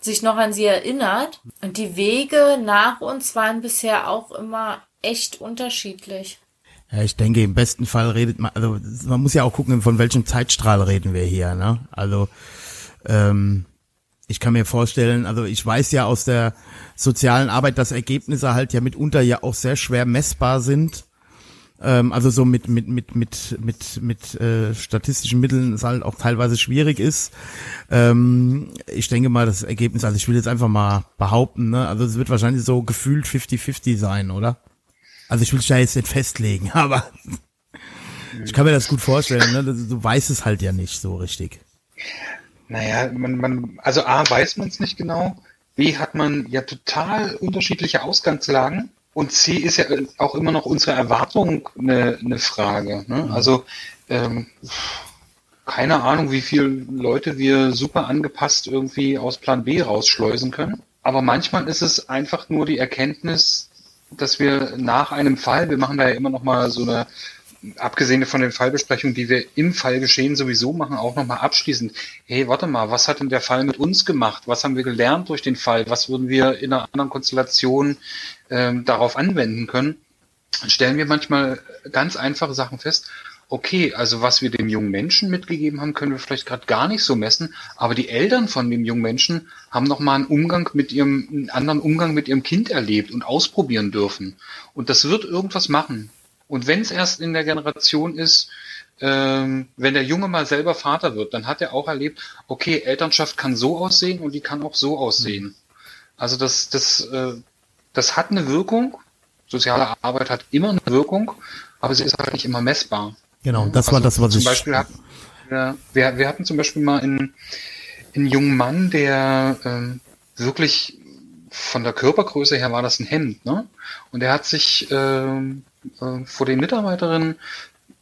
sich noch an sie erinnert. Und die Wege nach uns waren bisher auch immer echt unterschiedlich. Ja, ich denke, im besten Fall redet man, also man muss ja auch gucken, von welchem Zeitstrahl reden wir hier, ne? Also, ähm, ich kann mir vorstellen, also ich weiß ja aus der sozialen Arbeit, dass Ergebnisse halt ja mitunter ja auch sehr schwer messbar sind. Ähm, also so mit mit mit mit mit mit äh, statistischen Mitteln es halt auch teilweise schwierig ist. Ähm, ich denke mal, das Ergebnis, also ich will jetzt einfach mal behaupten, ne? Also es wird wahrscheinlich so gefühlt 50-50 sein, oder? Also ich will dich da jetzt nicht festlegen, aber ich kann mir das gut vorstellen, ne? Du weißt es halt ja nicht so richtig. Naja, man, man, also A, weiß man es nicht genau. B, hat man ja total unterschiedliche Ausgangslagen. Und C ist ja auch immer noch unsere Erwartung eine, eine Frage. Ne? Also, ähm, keine Ahnung, wie viele Leute wir super angepasst irgendwie aus Plan B rausschleusen können. Aber manchmal ist es einfach nur die Erkenntnis, dass wir nach einem Fall, wir machen da ja immer noch mal so eine abgesehen von den Fallbesprechungen, die wir im Fallgeschehen sowieso machen, auch nochmal abschließend. Hey, warte mal, was hat denn der Fall mit uns gemacht? Was haben wir gelernt durch den Fall? Was würden wir in einer anderen Konstellation ähm, darauf anwenden können? Dann stellen wir manchmal ganz einfache Sachen fest. Okay, also was wir dem jungen Menschen mitgegeben haben, können wir vielleicht gerade gar nicht so messen, aber die Eltern von dem jungen Menschen haben nochmal einen Umgang mit ihrem, einen anderen Umgang mit ihrem Kind erlebt und ausprobieren dürfen. Und das wird irgendwas machen. Und wenn es erst in der Generation ist, ähm, wenn der Junge mal selber Vater wird, dann hat er auch erlebt, okay, Elternschaft kann so aussehen und die kann auch so aussehen. Also das, das, äh, das hat eine Wirkung. Soziale Arbeit hat immer eine Wirkung, aber sie ist halt nicht immer messbar. Genau, das Also war das, was zum ich. Beispiel hatten, wir, wir, wir hatten zum Beispiel mal einen, einen jungen Mann, der ähm, wirklich von der Körpergröße her war das ein Hemd, ne? Und er hat sich ähm, äh, vor den Mitarbeiterinnen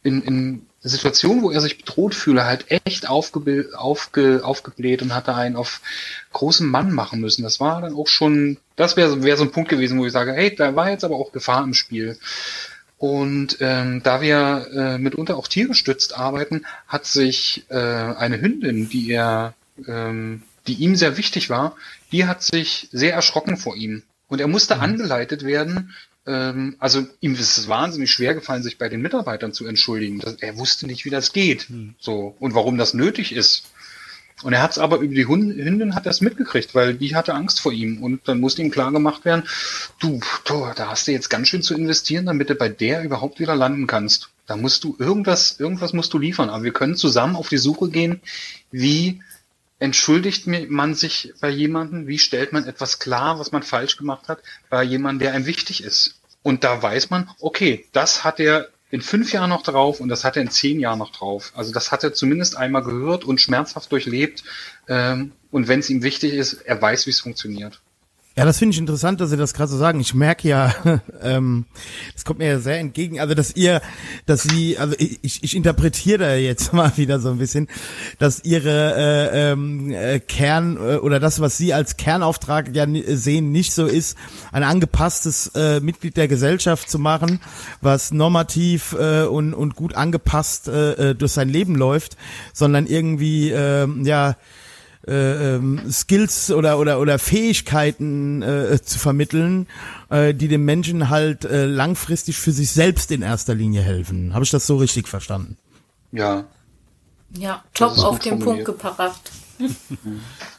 in, in Situationen, wo er sich bedroht fühle, halt echt aufgebil- aufge, aufgebläht und hatte einen auf großen Mann machen müssen. Das war dann auch schon, das wäre wär so ein Punkt gewesen, wo ich sage, hey, da war jetzt aber auch Gefahr im Spiel. Und ähm, da wir äh, mitunter auch tiergestützt arbeiten, hat sich äh, eine Hündin, die er, ähm, die ihm sehr wichtig war, die hat sich sehr erschrocken vor ihm. Und er musste angeleitet werden. Ähm, also ihm ist es wahnsinnig schwer gefallen, sich bei den Mitarbeitern zu entschuldigen. Er wusste nicht, wie das geht, so und warum das nötig ist. Und er hat es aber über die Hündin hat das mitgekriegt, weil die hatte Angst vor ihm. Und dann musste ihm klar gemacht werden, du, du, da hast du jetzt ganz schön zu investieren, damit du bei der überhaupt wieder landen kannst. Da musst du irgendwas, irgendwas musst du liefern. Aber wir können zusammen auf die Suche gehen, wie entschuldigt man sich bei jemandem, wie stellt man etwas klar, was man falsch gemacht hat, bei jemandem, der einem wichtig ist. Und da weiß man, okay, das hat er in fünf Jahren noch drauf und das hat er in zehn Jahren noch drauf. Also das hat er zumindest einmal gehört und schmerzhaft durchlebt. Ähm, und wenn es ihm wichtig ist, er weiß, wie es funktioniert. Ja, das finde ich interessant, dass Sie das gerade so sagen. Ich merke ja, ähm, das kommt mir ja sehr entgegen, also dass ihr, dass Sie, also ich, ich interpretiere da jetzt mal wieder so ein bisschen, dass Ihre äh, ähm, äh, Kern äh, oder das, was Sie als Kernauftrag ja sehen, nicht so ist, ein angepasstes äh, Mitglied der Gesellschaft zu machen, was normativ äh, und, und gut angepasst äh, äh, durch sein Leben läuft, sondern irgendwie, äh, ja, äh, ähm, Skills oder oder oder Fähigkeiten äh, zu vermitteln, äh, die dem Menschen halt äh, langfristig für sich selbst in erster Linie helfen. Habe ich das so richtig verstanden? Ja, Ja, top auf den formuliert. Punkt gebracht.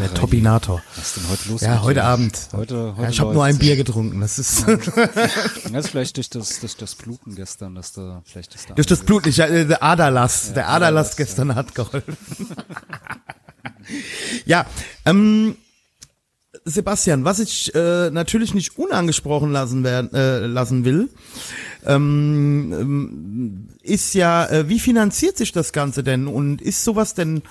Der Topinator. Was ist denn heute los? Ja, heute dir? Abend. Heute, heute Ja, ich habe nur ein. Bier getrunken. Das ist Das ist vielleicht durch das, durch das Bluten gestern, dass da vielleicht ist da durch das einiges- Blut nicht. ja, äh, Der Aderlass. der Aderlass Aderlass, gestern hat geholfen. ja, ähm, Sebastian, was ich äh, natürlich nicht unangesprochen lassen werden, äh, lassen will, ähm, ähm, ist ja, äh, wie finanziert sich das Ganze denn und ist sowas denn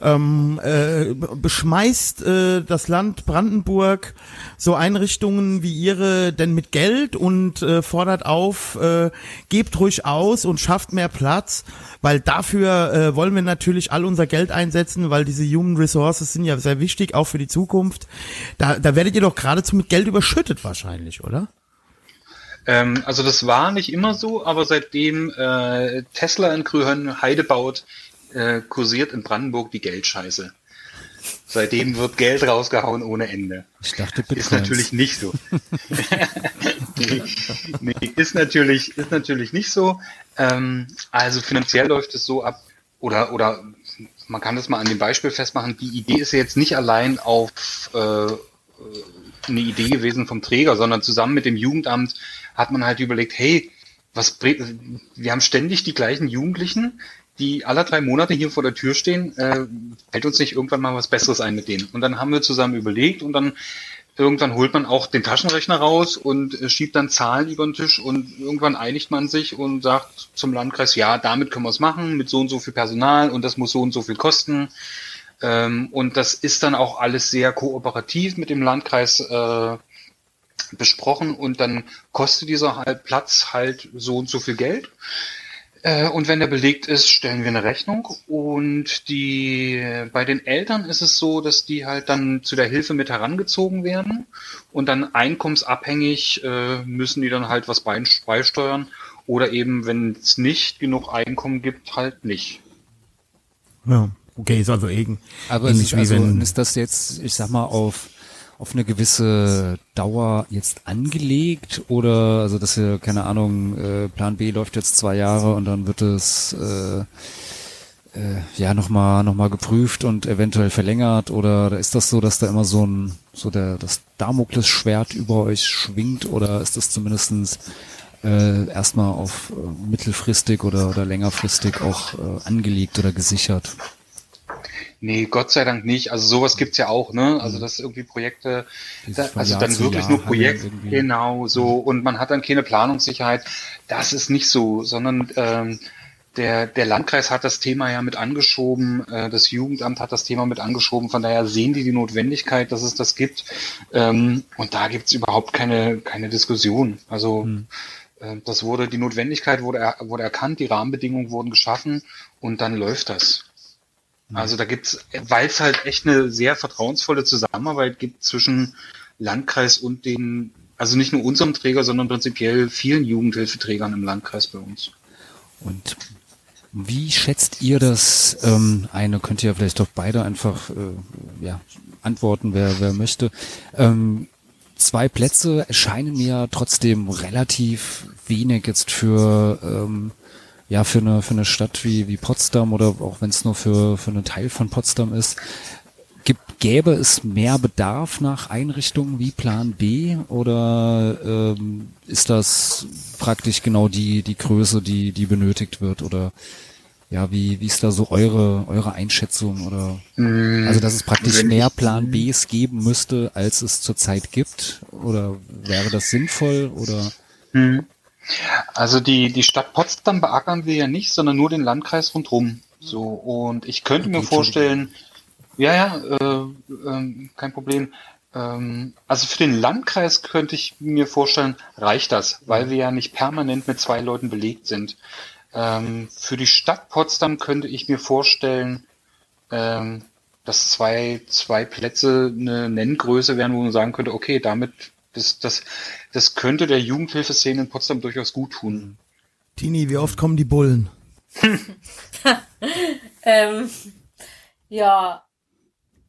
ähm, äh, beschmeißt äh, das Land Brandenburg so Einrichtungen wie ihre denn mit Geld und äh, fordert auf, äh, gebt ruhig aus und schafft mehr Platz, weil dafür äh, wollen wir natürlich all unser Geld einsetzen, weil diese Human Resources sind ja sehr wichtig, auch für die Zukunft. Da, da werdet ihr doch geradezu mit Geld überschüttet wahrscheinlich, oder? Ähm, also das war nicht immer so, aber seitdem äh, Tesla in Grünen Heide baut, äh, kursiert in Brandenburg die Geldscheiße. Seitdem wird Geld rausgehauen ohne Ende. Ich dachte Ist Bitcoins. natürlich nicht so. nee, nee, ist natürlich, ist natürlich nicht so. Ähm, also finanziell läuft es so ab, oder, oder man kann das mal an dem Beispiel festmachen, die Idee ist ja jetzt nicht allein auf äh, eine Idee gewesen vom Träger, sondern zusammen mit dem Jugendamt hat man halt überlegt, hey, was wir haben ständig die gleichen Jugendlichen, die alle drei Monate hier vor der Tür stehen, äh, fällt uns nicht irgendwann mal was Besseres ein mit denen. Und dann haben wir zusammen überlegt und dann irgendwann holt man auch den Taschenrechner raus und äh, schiebt dann Zahlen über den Tisch und irgendwann einigt man sich und sagt zum Landkreis, ja, damit können wir es machen, mit so und so viel Personal und das muss so und so viel kosten. Ähm, und das ist dann auch alles sehr kooperativ mit dem Landkreis äh, besprochen und dann kostet dieser halt Platz halt so und so viel Geld. Äh, Und wenn der belegt ist, stellen wir eine Rechnung. Und die bei den Eltern ist es so, dass die halt dann zu der Hilfe mit herangezogen werden und dann einkommensabhängig äh, müssen die dann halt was beisteuern. oder eben, wenn es nicht genug Einkommen gibt, halt nicht. Ja, okay, ist also eben. Aber ist, also, ist das jetzt, ich sag mal, auf auf eine gewisse Dauer jetzt angelegt? Oder also dass ihr keine Ahnung äh, Plan B läuft jetzt zwei Jahre und dann wird es äh, äh, ja nochmal noch mal geprüft und eventuell verlängert? Oder ist das so, dass da immer so ein so der das Damoklesschwert über euch schwingt? Oder ist das zumindestens äh, erstmal auf äh, mittelfristig oder, oder längerfristig auch äh, angelegt oder gesichert? Nee, Gott sei Dank nicht. Also sowas gibt's ja auch, ne? Also das irgendwie Projekte, da, also Jahr dann wirklich Jahr nur Projekt, genau so. Und man hat dann keine Planungssicherheit. Das ist nicht so, sondern ähm, der, der Landkreis hat das Thema ja mit angeschoben, äh, das Jugendamt hat das Thema mit angeschoben, von daher sehen die die Notwendigkeit, dass es das gibt. Ähm, und da gibt's überhaupt keine, keine Diskussion. Also hm. äh, das wurde, die Notwendigkeit wurde, er, wurde erkannt, die Rahmenbedingungen wurden geschaffen und dann läuft das. Also da gibt's, weil es halt echt eine sehr vertrauensvolle Zusammenarbeit gibt zwischen Landkreis und den, also nicht nur unserem Träger, sondern prinzipiell vielen Jugendhilfeträgern im Landkreis bei uns. Und wie schätzt ihr das ähm, eine? Könnt ihr vielleicht doch beide einfach äh, ja, antworten, wer, wer möchte. Ähm, zwei Plätze erscheinen mir trotzdem relativ wenig jetzt für ähm, ja für eine für eine Stadt wie wie Potsdam oder auch wenn es nur für für einen Teil von Potsdam ist. Gibt, gäbe es mehr Bedarf nach Einrichtungen wie Plan B oder ähm, ist das praktisch genau die, die Größe, die, die benötigt wird? Oder ja, wie, wie ist da so eure, eure Einschätzung? Oder mm, also dass es praktisch mehr Plan Bs geben müsste, als es zurzeit gibt? Oder wäre das sinnvoll? Oder mm. Also die, die Stadt Potsdam beackern wir ja nicht, sondern nur den Landkreis rundherum. So, und ich könnte mir vorstellen, ja, ja, äh, äh, kein Problem. Ähm, also für den Landkreis könnte ich mir vorstellen, reicht das, weil wir ja nicht permanent mit zwei Leuten belegt sind. Ähm, für die Stadt Potsdam könnte ich mir vorstellen, ähm, dass zwei, zwei Plätze eine Nenngröße wären, wo man sagen könnte, okay, damit, das, das, das könnte der Jugendhilfeszene in Potsdam durchaus gut tun. Tini, wie oft kommen die Bullen? ähm, ja,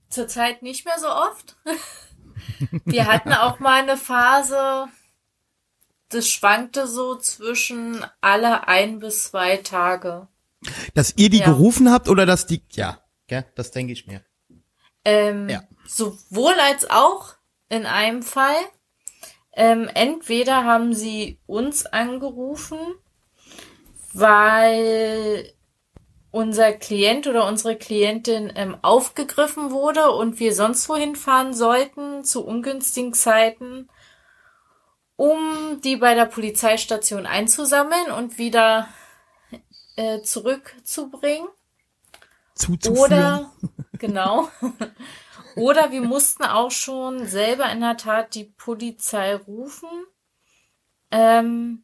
Zurzeit nicht mehr so oft. Wir hatten auch mal eine Phase, das schwankte so zwischen alle ein bis zwei Tage. Dass ihr die ja. gerufen habt oder dass die, ja, ja das denke ich mir. Ähm, ja. Sowohl als auch in einem Fall. Ähm, entweder haben sie uns angerufen, weil unser Klient oder unsere Klientin ähm, aufgegriffen wurde und wir sonst wohin fahren sollten zu ungünstigen Zeiten, um die bei der Polizeistation einzusammeln und wieder äh, zurückzubringen. Zuzuführen. Oder genau. oder wir mussten auch schon selber in der Tat die Polizei rufen. Ähm,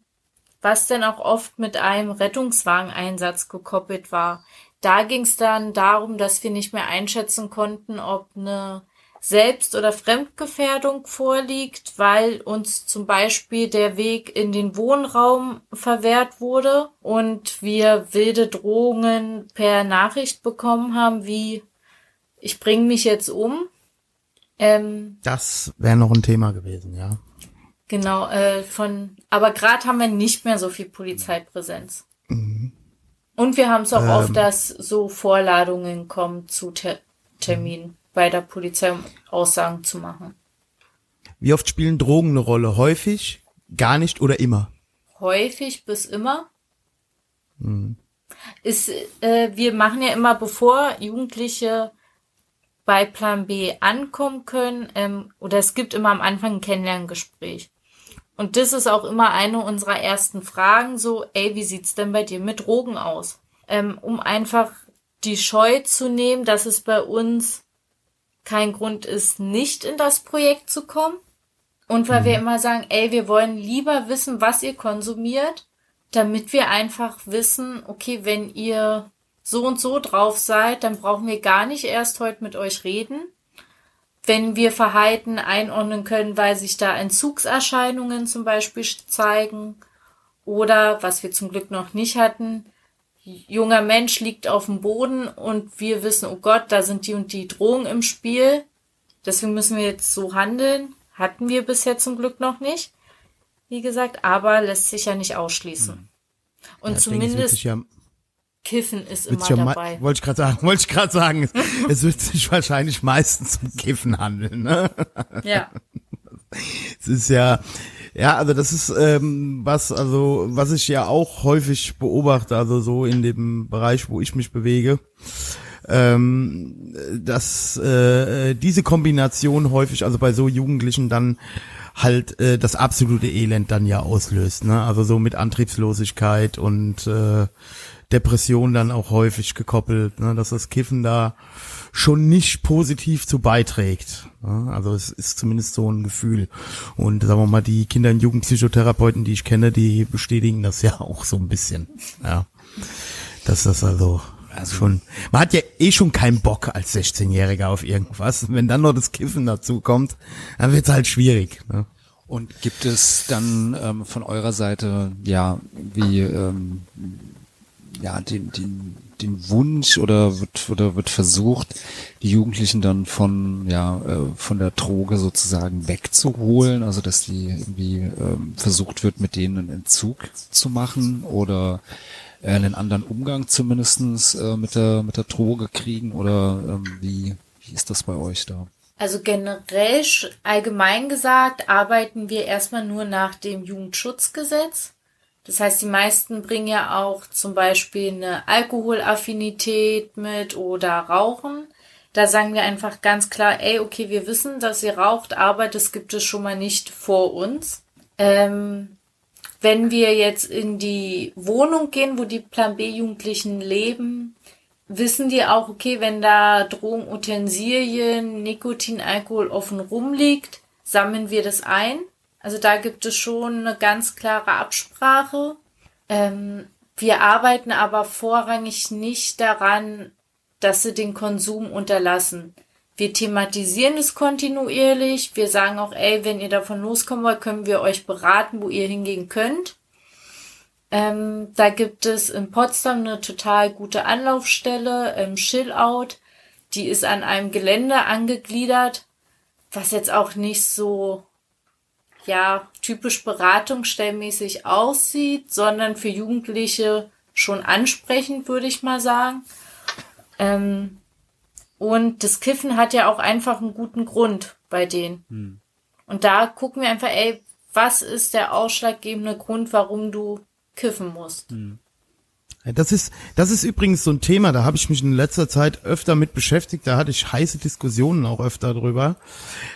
was dann auch oft mit einem Rettungswageneinsatz gekoppelt war. Da ging es dann darum, dass wir nicht mehr einschätzen konnten, ob eine Selbst- oder Fremdgefährdung vorliegt, weil uns zum Beispiel der Weg in den Wohnraum verwehrt wurde und wir wilde Drohungen per Nachricht bekommen haben, wie ich bringe mich jetzt um. Ähm, das wäre noch ein Thema gewesen, ja. Genau, äh, von, aber gerade haben wir nicht mehr so viel Polizeipräsenz. Mhm. Und wir haben es auch ähm, oft, dass so Vorladungen kommen zu Ter Terminen bei der Polizei, um Aussagen zu machen. Wie oft spielen Drogen eine Rolle? Häufig, gar nicht oder immer? Häufig bis immer. Mhm. Ist, äh, wir machen ja immer, bevor Jugendliche bei Plan B ankommen können, ähm, oder es gibt immer am Anfang ein Kennenlerngespräch. Und das ist auch immer eine unserer ersten Fragen, so, ey, wie sieht's denn bei dir mit Drogen aus? Ähm, um einfach die Scheu zu nehmen, dass es bei uns kein Grund ist, nicht in das Projekt zu kommen. Und weil mhm. wir immer sagen, ey, wir wollen lieber wissen, was ihr konsumiert, damit wir einfach wissen, okay, wenn ihr so und so drauf seid, dann brauchen wir gar nicht erst heute mit euch reden, wenn wir Verhalten einordnen können, weil sich da Entzugserscheinungen zum Beispiel zeigen Oder, was wir zum Glück noch nicht hatten, junger Mensch liegt auf dem Boden und wir wissen, oh Gott, da sind die und die Drohungen im Spiel. Deswegen müssen wir jetzt so handeln. Hatten wir bisher zum Glück noch nicht. Wie gesagt, aber lässt sich ja nicht ausschließen. Hm. Und Ja, ich denke, es wird zumindest sich ja, Kiffen ist immer dabei. Wollte ich gerade sagen, wollte ich gerade sagen, es, es wird sich wahrscheinlich meistens um Kiffen handeln. Ne? Ja. Es ist ja, ja, also das ist ähm, was, also was ich ja auch häufig beobachte, also so in dem Bereich, wo ich mich bewege, ähm, dass äh, diese Kombination häufig, also bei so Jugendlichen dann halt äh, das absolute Elend dann ja auslöst, ne? Also so mit Antriebslosigkeit und äh, Depression dann auch häufig gekoppelt, ne? dass das Kiffen da schon nicht positiv zu beiträgt. Ja, also es ist zumindest so ein Gefühl. Und sagen wir mal, die Kinder- und Jugendpsychotherapeuten, die ich kenne, die bestätigen das ja auch so ein bisschen. Ja. Dass das also, schon, man hat ja eh schon keinen Bock als 16-Jähriger auf irgendwas. Wenn dann noch das Kiffen dazu kommt, dann wird's halt schwierig. Ne? Und gibt es dann ähm, von eurer Seite ja wie ähm, ja den, den, den Wunsch oder wird oder wird versucht, die Jugendlichen dann von ja äh, von der Droge sozusagen wegzuholen, also dass die irgendwie ähm, versucht wird, mit denen einen Entzug zu machen oder äh, einen anderen Umgang zumindestens äh, mit der mit der Droge kriegen oder ähm, wie wie ist das bei euch da? Also generell, allgemein gesagt, arbeiten wir erstmal nur nach dem Jugendschutzgesetz. Das heißt, die meisten bringen ja auch zum Beispiel eine Alkoholaffinität mit oder Rauchen. Da sagen wir einfach ganz klar, ey, okay, wir wissen, dass ihr raucht, aber das gibt es schon mal nicht vor uns. Ähm, wenn wir jetzt in die Wohnung gehen, wo die Plan B-Jugendlichen leben, wissen die auch, okay, wenn da Drogen, Utensilien, Nikotin, Alkohol offen rumliegt, sammeln wir das ein. Also da gibt es schon eine ganz klare Absprache. Ähm, wir arbeiten aber vorrangig nicht daran, dass sie den Konsum unterlassen. Wir thematisieren es kontinuierlich. Wir sagen auch, ey, wenn ihr davon loskommen wollt, können wir euch beraten, wo ihr hingehen könnt. Ähm, da gibt es in Potsdam eine total gute Anlaufstelle, ähm, Chill-Out. Die ist an einem Gelände angegliedert, was jetzt auch nicht so, ja, typisch beratungsstellmäßig aussieht, sondern für Jugendliche schon ansprechend, würde ich mal sagen. Ähm, und das Kiffen hat ja auch einfach einen guten Grund bei denen. Und da gucken wir einfach, ey, was ist der ausschlaggebende Grund, warum du kiffen musst? Ja, Das ist, das ist übrigens so ein Thema, da habe ich mich in letzter Zeit öfter mit beschäftigt, da hatte ich heiße Diskussionen auch öfter drüber,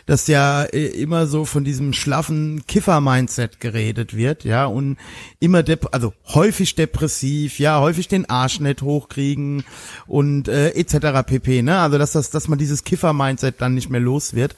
dass ja äh, immer so von diesem schlaffen Kiffer-Mindset geredet wird, ja, und immer, dep also häufig depressiv, ja, häufig den Arsch nicht hochkriegen und äh, etc. pp, ne, also dass das, dass man dieses Kiffer-Mindset dann nicht mehr los wird.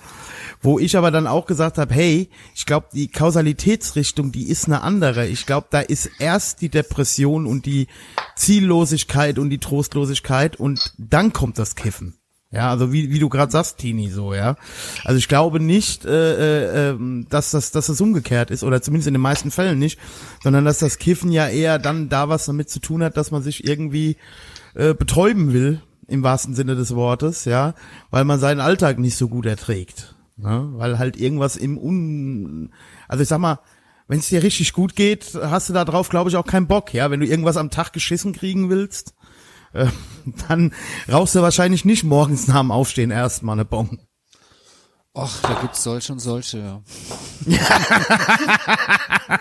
Wo ich aber dann auch gesagt habe, hey, ich glaube, die Kausalitätsrichtung, die ist eine andere. Ich glaube, da ist erst die Depression und die Ziellosigkeit und die Trostlosigkeit und dann kommt das Kiffen. Ja, also wie, wie du gerade sagst, Tini, so, ja. Also ich glaube nicht, äh, äh, ähm, dass das, dass das umgekehrt ist, oder zumindest in den meisten Fällen nicht, sondern dass das Kiffen ja eher dann da was damit zu tun hat, dass man sich irgendwie äh, betäuben will, im wahrsten Sinne des Wortes, ja, weil man seinen Alltag nicht so gut erträgt. Ne? Weil halt irgendwas im Un... Also ich sag mal, wenn es dir richtig gut geht, hast du da drauf, glaube ich, auch keinen Bock, ja. Wenn du irgendwas am Tag geschissen kriegen willst, äh, dann rauchst du wahrscheinlich nicht morgens nach dem Aufstehen erstmal eine Bon. Och, da gibt's solche und solche, ja.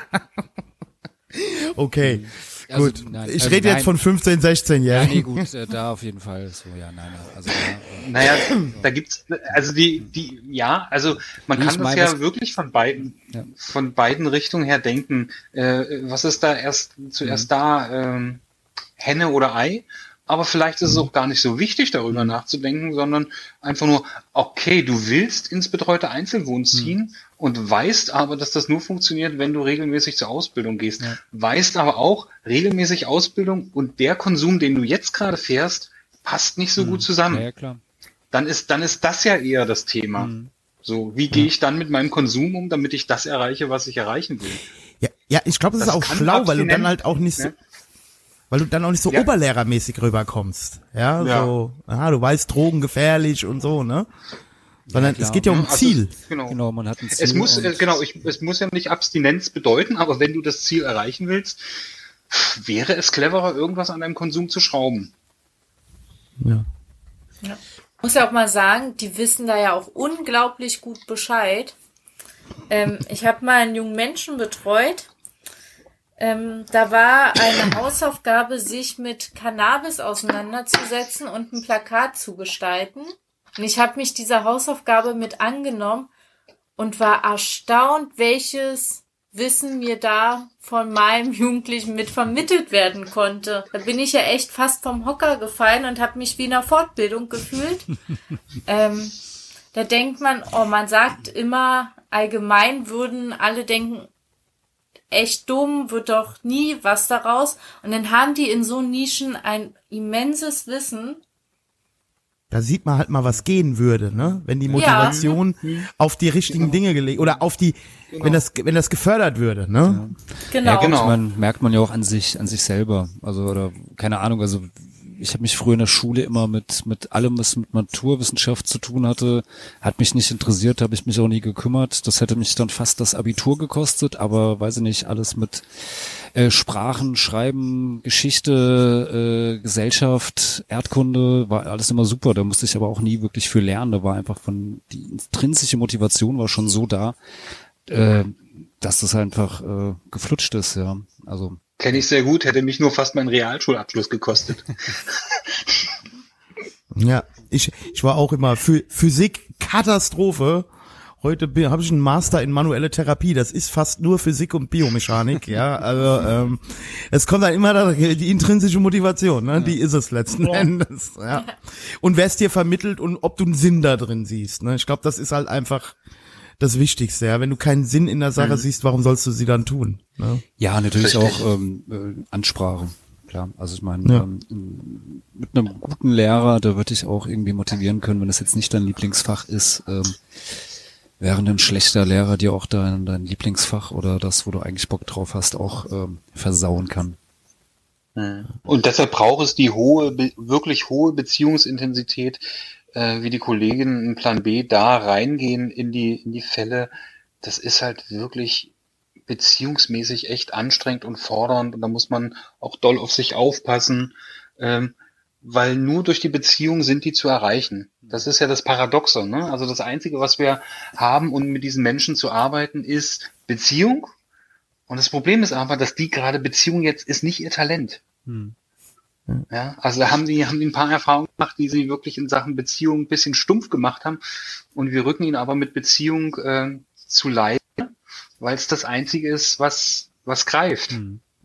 Okay, Also, gut. nein, ich also rede jetzt von 15, 16 Ja, Jahren. nee, gut, äh, da auf jeden Fall so, ja, nein, also, ja, äh, Naja, da gibt's, also die, die, ja, also man Nee, kann das meine, ja das- wirklich von beiden, Ja. von beiden Richtungen her denken. Äh, was ist da erst zuerst Mhm. da, ähm, Henne oder Ei? Aber vielleicht ist es Mhm. auch gar nicht so wichtig, darüber nachzudenken, sondern einfach nur, okay, du willst ins betreute Einzelwohn Mhm. ziehen und weißt aber, dass das nur funktioniert, wenn du regelmäßig zur Ausbildung gehst. Ja. Weißt aber auch, regelmäßig Ausbildung und der Konsum, den du jetzt gerade fährst, passt nicht so gut zusammen Mhm. ja, ja, klar. dann ist, dann ist das ja eher das Thema. Mhm. So, wie gehe ich dann mit meinem Konsum um, damit ich das erreiche, was ich erreichen will? Ja, Ja, ich glaube, das, Das ist auch schlau, weil du dann halt auch nicht so, ne? Weil du dann auch nicht so Ja. oberlehrermäßig rüberkommst. Ja, Ja. so, ah, du weißt, Drogen gefährlich und so, ne? Sondern klar. es geht ja um Also, Ziel. Genau. Genau, man hat ein Ziel. Es muss, äh, genau, ich, es muss ja nicht Abstinenz bedeuten, aber wenn du das Ziel erreichen willst, wäre es cleverer, irgendwas an deinem Konsum zu schrauben. Ja. muss ja auch mal sagen, die wissen da ja auch unglaublich gut Bescheid. Ähm, ich habe mal einen jungen Menschen betreut. Ähm, da war eine Hausaufgabe, sich mit Cannabis auseinanderzusetzen und ein Plakat zu gestalten. Und ich habe mich dieser Hausaufgabe mit angenommen und war erstaunt, welches Wissen mir da von meinem Jugendlichen mit vermittelt werden konnte. Da bin ich ja echt fast vom Hocker gefallen und habe mich wie in einer Fortbildung gefühlt. ähm, da denkt man, oh, man sagt immer, allgemein würden alle denken, echt dumm, wird doch nie was daraus. Und dann haben die in so Nischen ein immenses Wissen. Da sieht man halt mal, was gehen würde, ne? Wenn die Motivation auf die richtigen Dinge gelegt oder auf die, wenn das, wenn das gefördert würde, ne? Genau. Ja, genau. man merkt man ja auch an sich, an sich selber. Also oder keine Ahnung. Also ich habe mich früher in der Schule immer mit mit allem, was mit Naturwissenschaft zu tun hatte, hat mich nicht interessiert, habe ich mich auch nie gekümmert. Das hätte mich dann fast das Abitur gekostet, aber weiß ich nicht, alles mit äh, Sprachen, Schreiben, Geschichte, äh, Gesellschaft, Erdkunde war alles immer super. Da musste ich aber auch nie wirklich für lernen. Da war einfach von die intrinsische Motivation war schon so da, äh, dass das einfach äh, geflutscht ist, ja. Also Kenne ich sehr gut, hätte mich nur fast meinen Realschulabschluss gekostet. Ja, ich, ich war auch immer Phy Physik Katastrophe. Heute habe ich einen Master in manuelle Therapie. Das ist fast nur Physik und Biomechanik. ja, also ähm, es kommt dann immer da, die intrinsische Motivation. Ne? Die ist es letzten Endes. Ja. Und wer es dir vermittelt und ob du einen Sinn da drin siehst. Ne? Ich glaube, das ist halt einfach das Wichtigste. Ja? Wenn du keinen Sinn in der Sache siehst, warum sollst du sie dann tun? Ne? ja, natürlich Richtig. auch ähm, äh, Ansprache. Klar, also ich meine, Ja. ähm, mit einem guten Lehrer, da würde ich auch irgendwie motivieren können, wenn das jetzt nicht dein Lieblingsfach ist, ähm, während ein schlechter Lehrer dir auch dein, dein Lieblingsfach oder das, wo du eigentlich Bock drauf hast, auch ähm, versauen kann. Und deshalb braucht es die hohe, wirklich hohe Beziehungsintensität, äh, wie die Kolleginnen in Plan B da reingehen in die, in die Fälle. Das ist halt wirklich beziehungsmäßig echt anstrengend und fordernd und da muss man auch doll auf sich aufpassen, ähm, weil nur durch die Beziehung sind die zu erreichen. Das ist ja das Paradoxe. Ne? Also das Einzige, was wir haben, um mit diesen Menschen zu arbeiten, ist Beziehung. Und das Problem ist aber, dass die gerade Beziehung jetzt ist nicht ihr Talent. Ja, also da haben die, haben die ein paar Erfahrungen gemacht, die sie wirklich in Sachen Beziehung ein bisschen stumpf gemacht haben. Und wir rücken ihnen aber mit Beziehung äh, zu Leid, weil es das Einzige ist, was, was greift.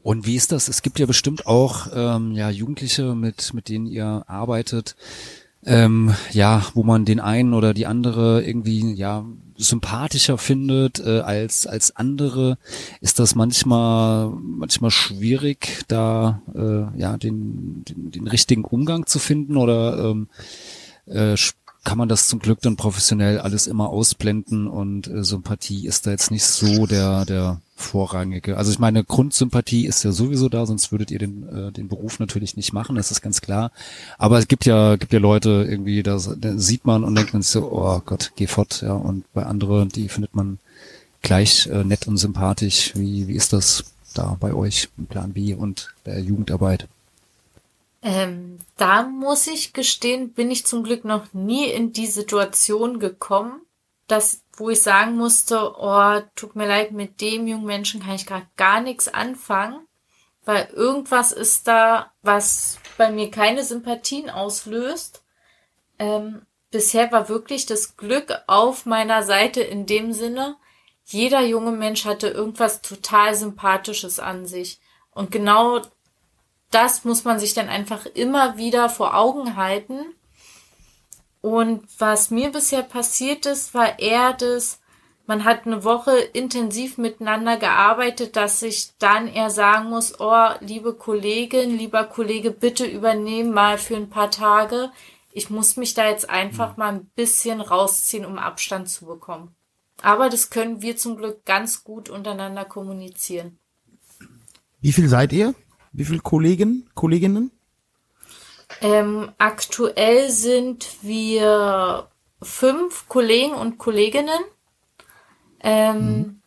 Und wie ist das? Es gibt ja bestimmt auch ähm, ja Jugendliche, mit mit denen ihr arbeitet, ähm, ja, wo man den einen oder die andere irgendwie ja sympathischer findet äh, als als andere. Ist das manchmal manchmal schwierig, da äh, ja den, den den richtigen Umgang zu finden oder ähm, äh, kann man das zum Glück dann professionell alles immer ausblenden und äh, Sympathie ist da jetzt nicht so der der vorrangige. Also ich meine Grundsympathie ist ja sowieso da, sonst würdet ihr den äh, den Beruf natürlich nicht machen, das ist ganz klar. Aber es gibt ja gibt ja Leute irgendwie, da, sieht man und denkt man sich so, oh Gott, geh fort, ja. Und bei anderen, die findet man gleich äh, nett und sympathisch. Wie wie ist das da bei euch im Plan B und der Jugendarbeit? Ähm, da muss ich gestehen, bin ich zum Glück noch nie in die Situation gekommen, dass, wo ich sagen musste, oh, tut mir leid, mit dem jungen Menschen kann ich gerade gar nichts anfangen, weil irgendwas ist da, was bei mir keine Sympathien auslöst. Ähm, bisher war wirklich das Glück auf meiner Seite in dem Sinne, jeder junge Mensch hatte irgendwas total Sympathisches an sich. Und genau das muss man sich dann einfach immer wieder vor Augen halten. Und was mir bisher passiert ist, war eher das, man hat eine Woche intensiv miteinander gearbeitet, dass ich dann eher sagen muss, oh, liebe Kollegin, lieber Kollege, bitte übernehmen mal für ein paar Tage. Ich muss mich da jetzt einfach mal ein bisschen rausziehen, um Abstand zu bekommen. Aber das können wir zum Glück ganz gut untereinander kommunizieren. Wie viel seid ihr? Wie viele Kollegen, Kolleginnen? Ähm, aktuell sind wir fünf Kollegen und Kolleginnen, ähm, mhm.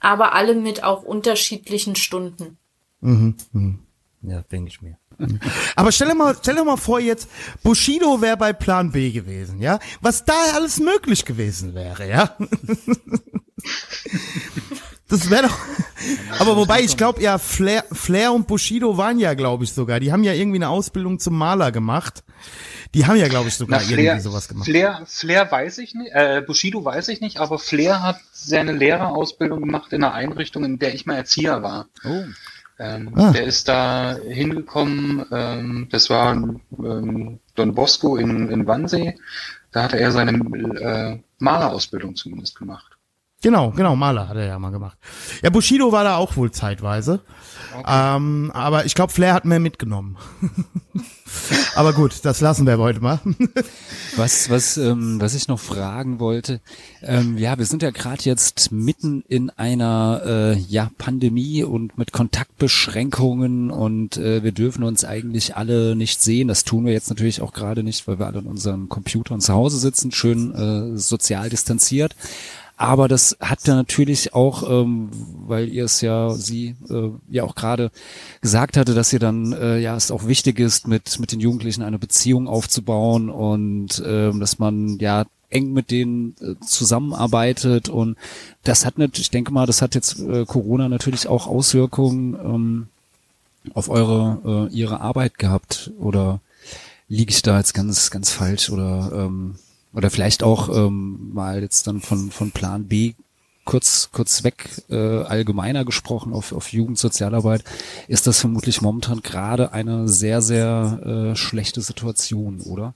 aber alle mit auch unterschiedlichen Stunden. Mhm, mhm. Ja, denke ich mir. Aber stell dir mal, stell dir mal vor, jetzt Bushido wäre bei Plan B gewesen, ja? Was da alles möglich gewesen wäre, ja? Das wäre doch. Aber wobei, ich glaube ja, Flair, Flair und Bushido waren ja, glaube ich, sogar. Die haben ja irgendwie eine Ausbildung zum Maler gemacht. Die haben ja, glaube ich, sogar Na, Flair, irgendwie sowas gemacht. Flair, Flair weiß ich nicht, äh, Bushido weiß ich nicht, aber Flair hat seine Lehrerausbildung gemacht in einer Einrichtung, in der ich mal Erzieher war. Oh. Ähm, ah. Der ist da hingekommen, ähm, das war ähm, Don Bosco in, in Wannsee. Da hatte er seine äh, Malerausbildung zumindest gemacht. Genau, genau, Maler hat er ja mal gemacht. Ja, Bushido war da auch wohl zeitweise. Okay. Ähm, aber ich glaube, Flair hat mehr mitgenommen. aber gut, das lassen wir heute mal. was, was, ähm, was ich noch fragen wollte, ähm, ja, wir sind ja gerade jetzt mitten in einer äh, ja, Pandemie und mit Kontaktbeschränkungen und äh, wir dürfen uns eigentlich alle nicht sehen. Das tun wir jetzt natürlich auch gerade nicht, weil wir alle an unseren Computern zu Hause sitzen, schön äh, sozial distanziert. Aber das hat ja natürlich auch, ähm, weil ihr es ja, sie äh, ja auch gerade gesagt hatte, dass ihr dann äh, ja es auch wichtig ist, mit mit den Jugendlichen eine Beziehung aufzubauen und ähm, dass man ja eng mit denen äh, zusammenarbeitet. Und das hat natürlich, ich denke mal, das hat jetzt äh, Corona natürlich auch Auswirkungen ähm, auf eure äh, ihre Arbeit gehabt. Oder liege ich da jetzt ganz ganz falsch? Oder ähm, oder vielleicht auch ähm, mal jetzt dann von, von Plan B kurz, kurz weg äh, allgemeiner gesprochen auf, auf Jugendsozialarbeit, ist das vermutlich momentan gerade eine sehr, sehr äh, schlechte Situation, oder?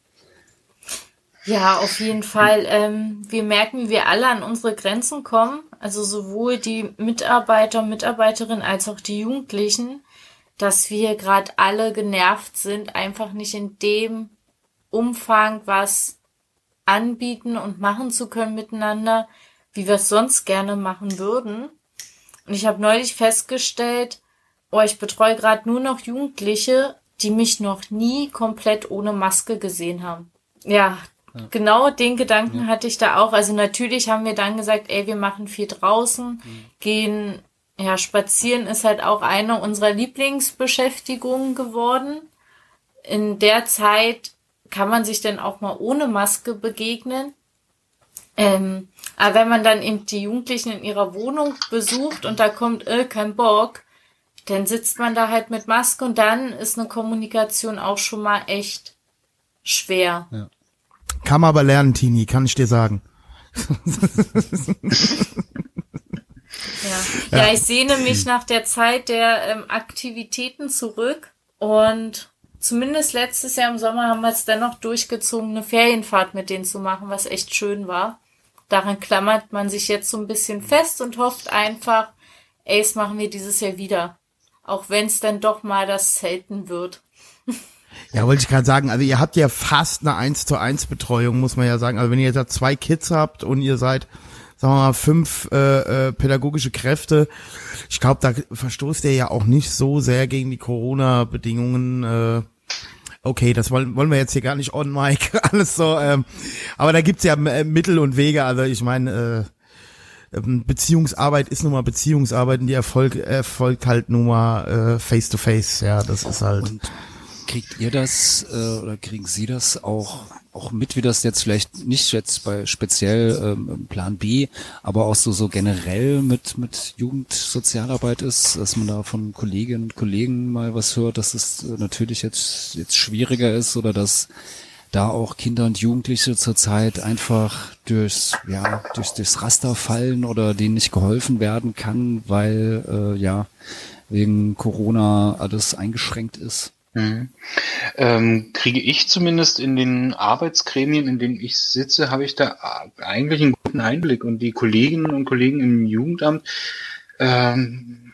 Ja, auf jeden Fall. Ähm, wir merken, wie wir alle an unsere Grenzen kommen. Also sowohl die Mitarbeiter, Mitarbeiterinnen als auch die Jugendlichen, dass wir gerade alle genervt sind, einfach nicht in dem Umfang, was anbieten und machen zu können miteinander, wie wir es sonst gerne machen würden. Und ich habe neulich festgestellt, oh, ich betreue gerade nur noch Jugendliche, die mich noch nie komplett ohne Maske gesehen haben. Ja, ja. genau den Gedanken ja. hatte ich da auch. Also natürlich haben wir dann gesagt, ey, wir machen viel draußen, mhm. gehen, ja, spazieren ist halt auch eine unserer Lieblingsbeschäftigungen geworden. In der Zeit kann man sich denn auch mal ohne Maske begegnen? Ähm, aber wenn man dann eben die Jugendlichen in ihrer Wohnung besucht und da kommt äh, kein Bock, dann sitzt man da halt mit Maske und dann ist eine Kommunikation auch schon mal echt schwer. Ja. Kann man aber lernen, Tini, kann ich dir sagen. ja. ja, ich sehne mich nach der Zeit der ähm, Aktivitäten zurück und zumindest letztes Jahr im Sommer haben wir es dennoch durchgezogen, eine Ferienfahrt mit denen zu machen, was echt schön war. Daran klammert man sich jetzt so ein bisschen fest und hofft einfach, ey, es machen wir dieses Jahr wieder. Auch wenn es dann doch mal das selten wird. Ja, wollte ich gerade sagen, also ihr habt ja fast eine 1 zu 1 Betreuung, muss man ja sagen. Also wenn ihr jetzt zwei Kids habt und ihr seid, sagen wir mal, fünf äh, äh, pädagogische Kräfte, ich glaube, da verstoßt ihr ja auch nicht so sehr gegen die Corona-Bedingungen. Äh, okay, das wollen, wollen wir jetzt hier gar nicht on mic, alles so, ähm, aber da gibt's ja äh, Mittel und Wege, also ich meine, äh, ähm, Beziehungsarbeit ist nun mal Beziehungsarbeit und die Erfolg, erfolgt halt nun mal äh, face to face, ja, das ist halt. Und kriegt ihr das äh, oder kriegen Sie das auch auch mit, wie das jetzt vielleicht nicht jetzt bei speziell ähm, Plan B, aber auch so so generell mit mit Jugendsozialarbeit ist, dass man da von Kolleginnen und Kollegen mal was hört, dass es äh, natürlich jetzt jetzt schwieriger ist oder dass da auch Kinder und Jugendliche zurzeit einfach durchs ja durchs, durchs Raster fallen oder denen nicht geholfen werden kann, weil äh, ja wegen Corona alles eingeschränkt ist. Mhm. Ähm, kriege ich zumindest in den Arbeitsgremien, in denen ich sitze, habe ich da eigentlich einen guten Einblick. Und die Kolleginnen und Kollegen im Jugendamt ähm,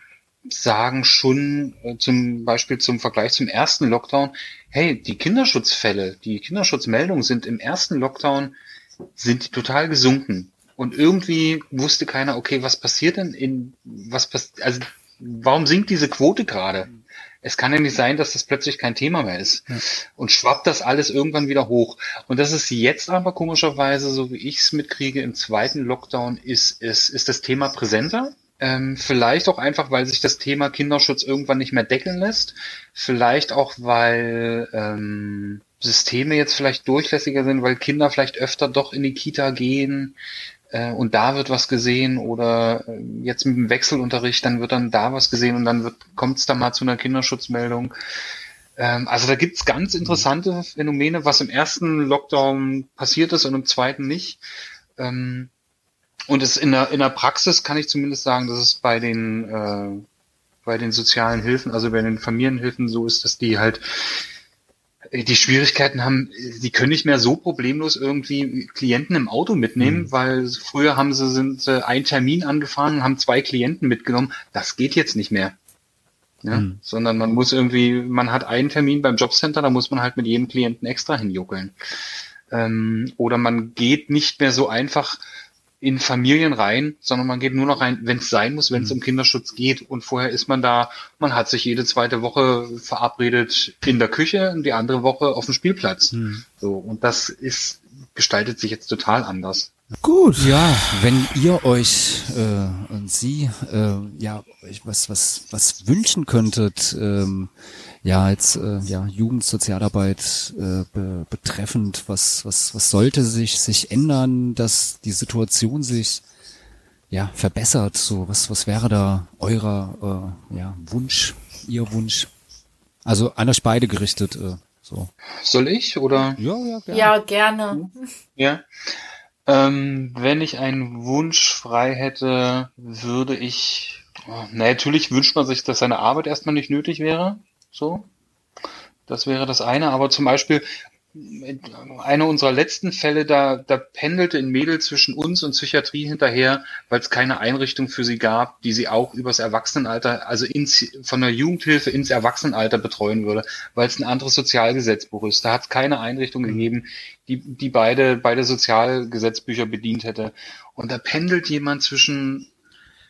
sagen schon äh, zum Beispiel zum Vergleich zum ersten Lockdown, hey, die Kinderschutzfälle, die Kinderschutzmeldungen sind im ersten Lockdown sind total gesunken. Und irgendwie wusste keiner, okay, was passiert denn in, was passiert, also warum sinkt diese Quote gerade? Es kann ja nicht sein, dass das plötzlich kein Thema mehr ist. Ja. Und schwappt das alles irgendwann wieder hoch. Und das ist jetzt aber komischerweise, so wie ich es mitkriege, im zweiten Lockdown ist, ist, ist das Thema präsenter. Ähm, vielleicht auch einfach, weil sich das Thema Kinderschutz irgendwann nicht mehr deckeln lässt. Vielleicht auch, weil ähm, Systeme jetzt vielleicht durchlässiger sind, weil Kinder vielleicht öfter doch in die Kita gehen äh, und da wird was gesehen oder äh, jetzt mit dem Wechselunterricht, dann wird dann da was gesehen und dann kommt es da mal zu einer Kinderschutzmeldung. Ähm, also da gibt's ganz interessante Phänomene, was im ersten Lockdown passiert ist und im zweiten nicht. Ähm, und es in der, in der Praxis kann ich zumindest sagen, dass es bei den, äh, bei den sozialen Hilfen, also bei den Familienhilfen so ist, dass die halt die Schwierigkeiten haben, die können nicht mehr so problemlos irgendwie Klienten im Auto mitnehmen, mhm. weil früher haben sie sind äh, ein Termin angefahren, haben zwei Klienten mitgenommen. Das geht jetzt nicht mehr. Ja? Mhm. Sondern man muss irgendwie, man hat einen Termin beim Jobcenter, da muss man halt mit jedem Klienten extra hinjuckeln. Ähm, oder man geht nicht mehr so einfach in Familien rein, sondern man geht nur noch rein, wenn es sein muss, wenn es mhm. um Kinderschutz geht. Und vorher ist man da, man hat sich jede zweite Woche verabredet in der Küche und die andere Woche auf dem Spielplatz. Mhm. So, und das ist, gestaltet sich jetzt total anders. Gut. Ja, wenn ihr euch äh, und Sie äh, ja was was was wünschen könntet, ähm, ja jetzt äh, ja Jugendsozialarbeit äh, be betreffend, was was was sollte sich sich ändern, dass die Situation sich ja verbessert? So was was wäre da eurer äh, ja Wunsch, ihr Wunsch? Also an euch beide gerichtet. Äh, so. Soll ich oder? Ja, ja, gerne. Ja, gerne. Ja. Ähm, wenn ich einen Wunsch frei hätte, würde ich. Oh, na, natürlich wünscht man sich, dass seine Arbeit erstmal nicht nötig wäre. So. Das wäre das eine. Aber zum Beispiel, einer unserer letzten Fälle, da, da pendelte ein Mädel zwischen uns und Psychiatrie hinterher, weil es keine Einrichtung für sie gab, die sie auch übers Erwachsenenalter, also ins, von der Jugendhilfe ins Erwachsenenalter betreuen würde, weil es ein anderes Sozialgesetzbuch ist. Da hat es keine Einrichtung mhm. gegeben, die, die beide, beide Sozialgesetzbücher bedient hätte. Und da pendelt jemand zwischen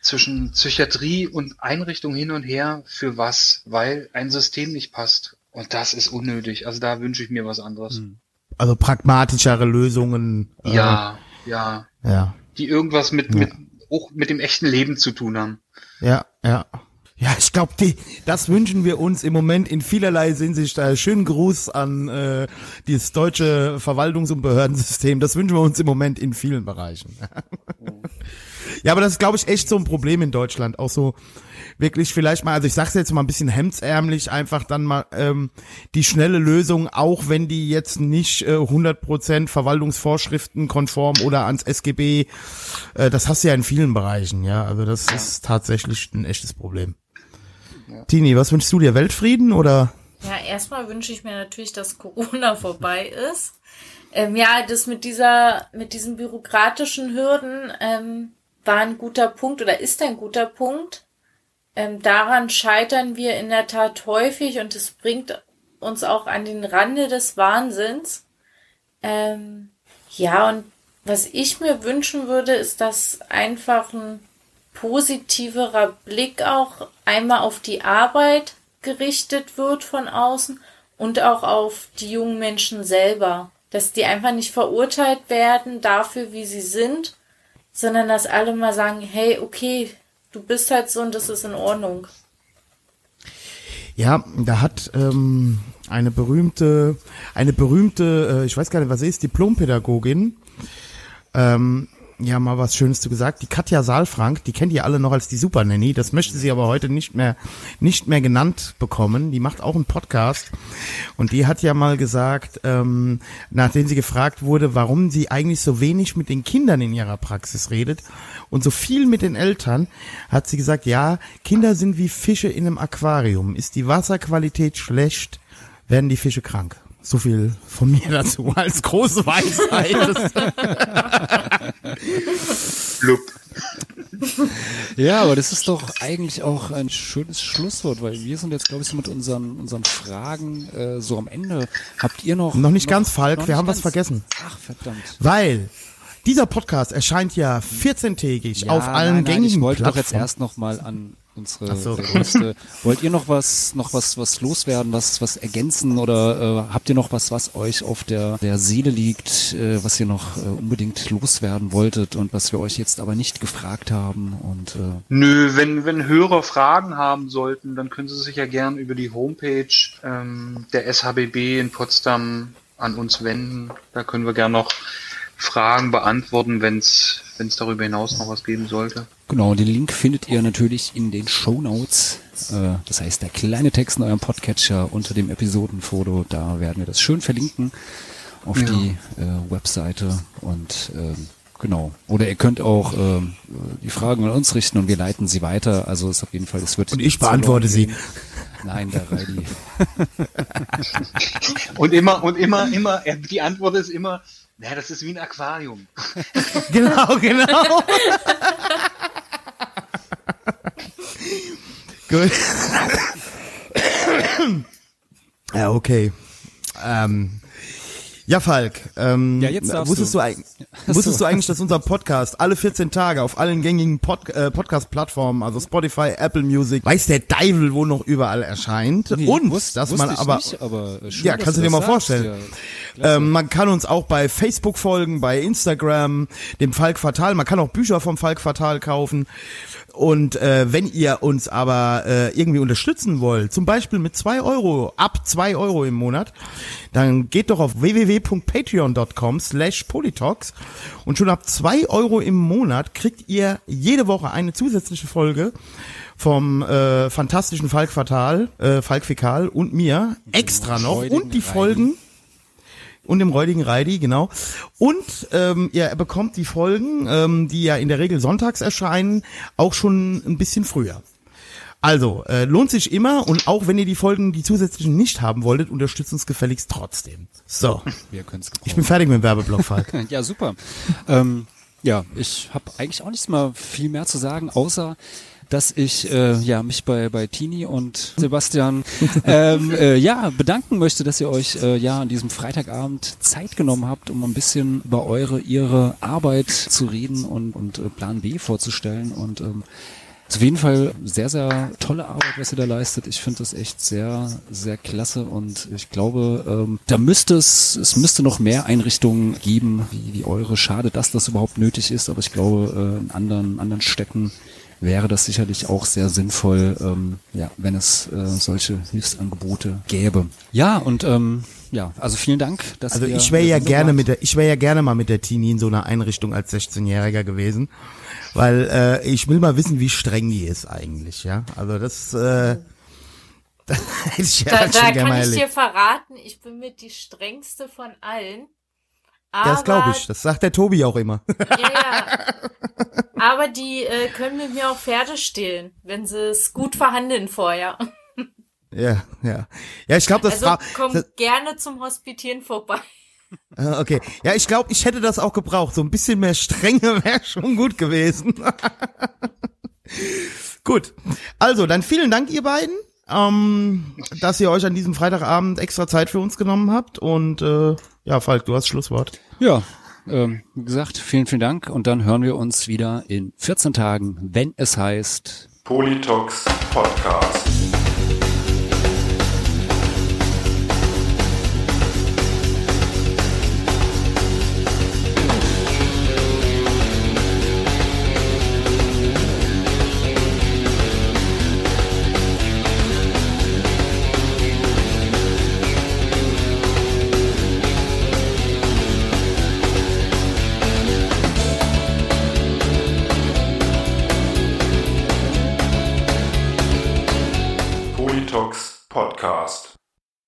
zwischen Psychiatrie und Einrichtung hin und her für was, weil ein System nicht passt. Und das ist unnötig. Also da wünsche ich mir was anderes. Hm. Also pragmatischere Lösungen. Äh, ja, ja. Ja. Die irgendwas mit, ja. mit, auch mit dem echten Leben zu tun haben. Ja, ja. Ja, ich glaube, das wünschen wir uns im Moment in vielerlei Hinsicht. Äh, schönen Gruß an äh, dieses deutsche Verwaltungs- und Behördensystem. Das wünschen wir uns im Moment in vielen Bereichen. ja, aber das ist, glaube ich, echt so ein Problem in Deutschland. Auch so wirklich vielleicht mal, also ich sag's jetzt mal ein bisschen hemdsärmlich, einfach dann mal ähm, die schnelle Lösung, auch wenn die jetzt nicht äh, 100% Verwaltungsvorschriften konform oder ans SGB, äh, das hast du ja in vielen Bereichen, ja, also das ist tatsächlich ein echtes Problem. Ja. Tini, was wünschst du dir? Weltfrieden oder? Ja, erstmal wünsche ich mir natürlich, dass Corona vorbei ist. Ähm, ja, das mit dieser, mit diesen bürokratischen Hürden ähm, war ein guter Punkt oder ist ein guter Punkt. Ähm, daran scheitern wir in der Tat häufig und es bringt uns auch an den Rande des Wahnsinns. Ähm, ja, und was ich mir wünschen würde, ist, dass einfach ein positiverer Blick auch einmal auf die Arbeit gerichtet wird von außen und auch auf die jungen Menschen selber. Dass die einfach nicht verurteilt werden dafür, wie sie sind, sondern dass alle mal sagen, hey, okay, du bist halt so und das ist in Ordnung. Ja, da hat ähm, eine berühmte, eine berühmte, äh, ich weiß gar nicht, was sie ist, Diplompädagogin, ähm, ja mal was Schönes zu gesagt. Die Katja Saalfrank, die kennt ihr alle noch als die Super Nanny. Das möchte sie aber heute nicht mehr, nicht mehr genannt bekommen. Die macht auch einen Podcast. Und die hat ja mal gesagt, ähm, nachdem sie gefragt wurde, warum sie eigentlich so wenig mit den Kindern in ihrer Praxis redet und so viel mit den Eltern, hat sie gesagt, ja, Kinder sind wie Fische in einem Aquarium. Ist die Wasserqualität schlecht, werden die Fische krank. So viel von mir dazu als große Weisheit. Blub. Ja, aber das ist doch eigentlich auch ein schönes Schlusswort, weil wir sind jetzt, glaube ich, so mit unseren, unseren Fragen äh, so am Ende. Habt ihr noch. Noch nicht noch, ganz, Falk, wir haben ganz? was vergessen. Ach, verdammt. Weil dieser Podcast erscheint ja 14-tägig ja, auf allen nein, nein, gängigen Ich wollte Plattformen. doch jetzt erst noch mal an unsere so. größte. Wollt ihr noch was, noch was, was loswerden, was, was ergänzen oder äh, habt ihr noch was, was euch auf der, der Seele liegt, äh, was ihr noch äh, unbedingt loswerden wolltet und was wir euch jetzt aber nicht gefragt haben und äh, Nö, wenn, wenn Hörer Fragen haben sollten, dann können sie sich ja gern über die Homepage ähm, der SHBB in Potsdam an uns wenden. Da können wir gern noch Fragen beantworten, wenn es darüber hinaus noch was geben sollte. Genau, den Link findet ihr natürlich in den Show Notes. Äh, das heißt, der kleine Text in eurem Podcatcher unter dem Episodenfoto, da werden wir das schön verlinken auf Ja. die äh, Webseite und ähm, genau. Oder ihr könnt auch ähm, die Fragen an uns richten und wir leiten sie weiter. Also ist auf jeden Fall, es wird. Und ich beantworte sie. Nein, der Reidi. Und immer, und immer, immer, äh, die Antwort ist immer, naja, das ist wie ein Aquarium. Genau, genau. Gut. ja, okay. Ähm, ja, Falk, ähm, Ja, jetzt wusstest, du. du. wusstest du eigentlich, dass unser Podcast alle 14 Tage auf allen gängigen Pod äh, Podcast-Plattformen, also Spotify, Apple Music, weiß der Teufel, wo noch überall erscheint Nee, und wusst- dass man aber Nicht, aber schön, Ja, kannst du dir mal sagst. vorstellen. Ja. Ähm, man kann uns auch bei Facebook folgen, bei Instagram, dem Falk Fatal. Man kann auch Bücher vom Falk Fatal kaufen. Und äh, wenn ihr uns aber äh, irgendwie unterstützen wollt, zum Beispiel mit zwei Euro, ab zwei Euro im Monat, dann geht doch auf www.patreon.com slash polytalks. Und schon ab zwei Euro im Monat kriegt ihr jede Woche eine zusätzliche Folge vom äh, fantastischen Falk Fatal, äh, Falk Fekal und mir. Extra noch. Und die. Folgen und dem räudigen Reidi, genau. Und ähm, ihr bekommt die Folgen, ähm, die ja in der Regel sonntags erscheinen, auch schon ein bisschen früher. Also, äh, lohnt sich immer und auch wenn ihr die Folgen, die zusätzlichen nicht haben wolltet, unterstützt uns gefälligst trotzdem. So, wir können's ich bin fertig mit dem Werbeblock, Falk. Ja, super. ähm, ja, ich habe eigentlich auch nichts mehr viel mehr zu sagen, außer dass ich äh, ja mich bei bei Tini und Sebastian ähm, äh, ja bedanken möchte, dass ihr euch äh, ja an diesem Freitagabend Zeit genommen habt, um ein bisschen über eure ihre Arbeit zu reden und und äh, Plan B vorzustellen und ähm, auf jeden Fall sehr, sehr tolle Arbeit, was ihr da leistet. Ich finde das echt sehr, sehr klasse und ich glaube, ähm, da müsste es, es müsste noch mehr Einrichtungen geben, wie, wie eure. Schade, dass das überhaupt nötig ist, aber ich glaube, äh, in anderen, anderen Städten wäre das sicherlich auch sehr sinnvoll, ähm, ja, wenn es äh, solche Hilfsangebote gäbe. Ja, und ähm, ja, also vielen Dank, dass Also ich wäre ja dabei gerne wart. mit der, ich wäre ja gerne mal mit der Tini in so einer Einrichtung als 16-Jähriger gewesen, weil äh, ich will mal wissen, wie streng die ist eigentlich, ja. Also das, äh, das hätte ich ja Da, da kann ich dir verraten, ich bin mit die strengste von allen. Ja, das glaube Aber- ich. Das sagt der Tobi auch immer. Ja, ja. Aber die äh, können mit mir auch Pferde stehlen, wenn sie es gut verhandeln vorher. ja, ja. Ja, ich glaube, das Also war. komm das- gerne zum Hospitieren vorbei. äh, Okay. Ja, ich glaube, ich hätte das auch gebraucht. So ein bisschen mehr Strenge wäre schon gut gewesen. gut. Also, dann vielen Dank, ihr beiden. Ähm, dass ihr euch an diesem Freitagabend extra Zeit für uns genommen habt und äh, ja, Falk, du hast Schlusswort. Ja, ähm, wie gesagt, vielen, vielen Dank und dann hören wir uns wieder in 14 Tagen, wenn es heißt Polytalks Podcast. Podcast.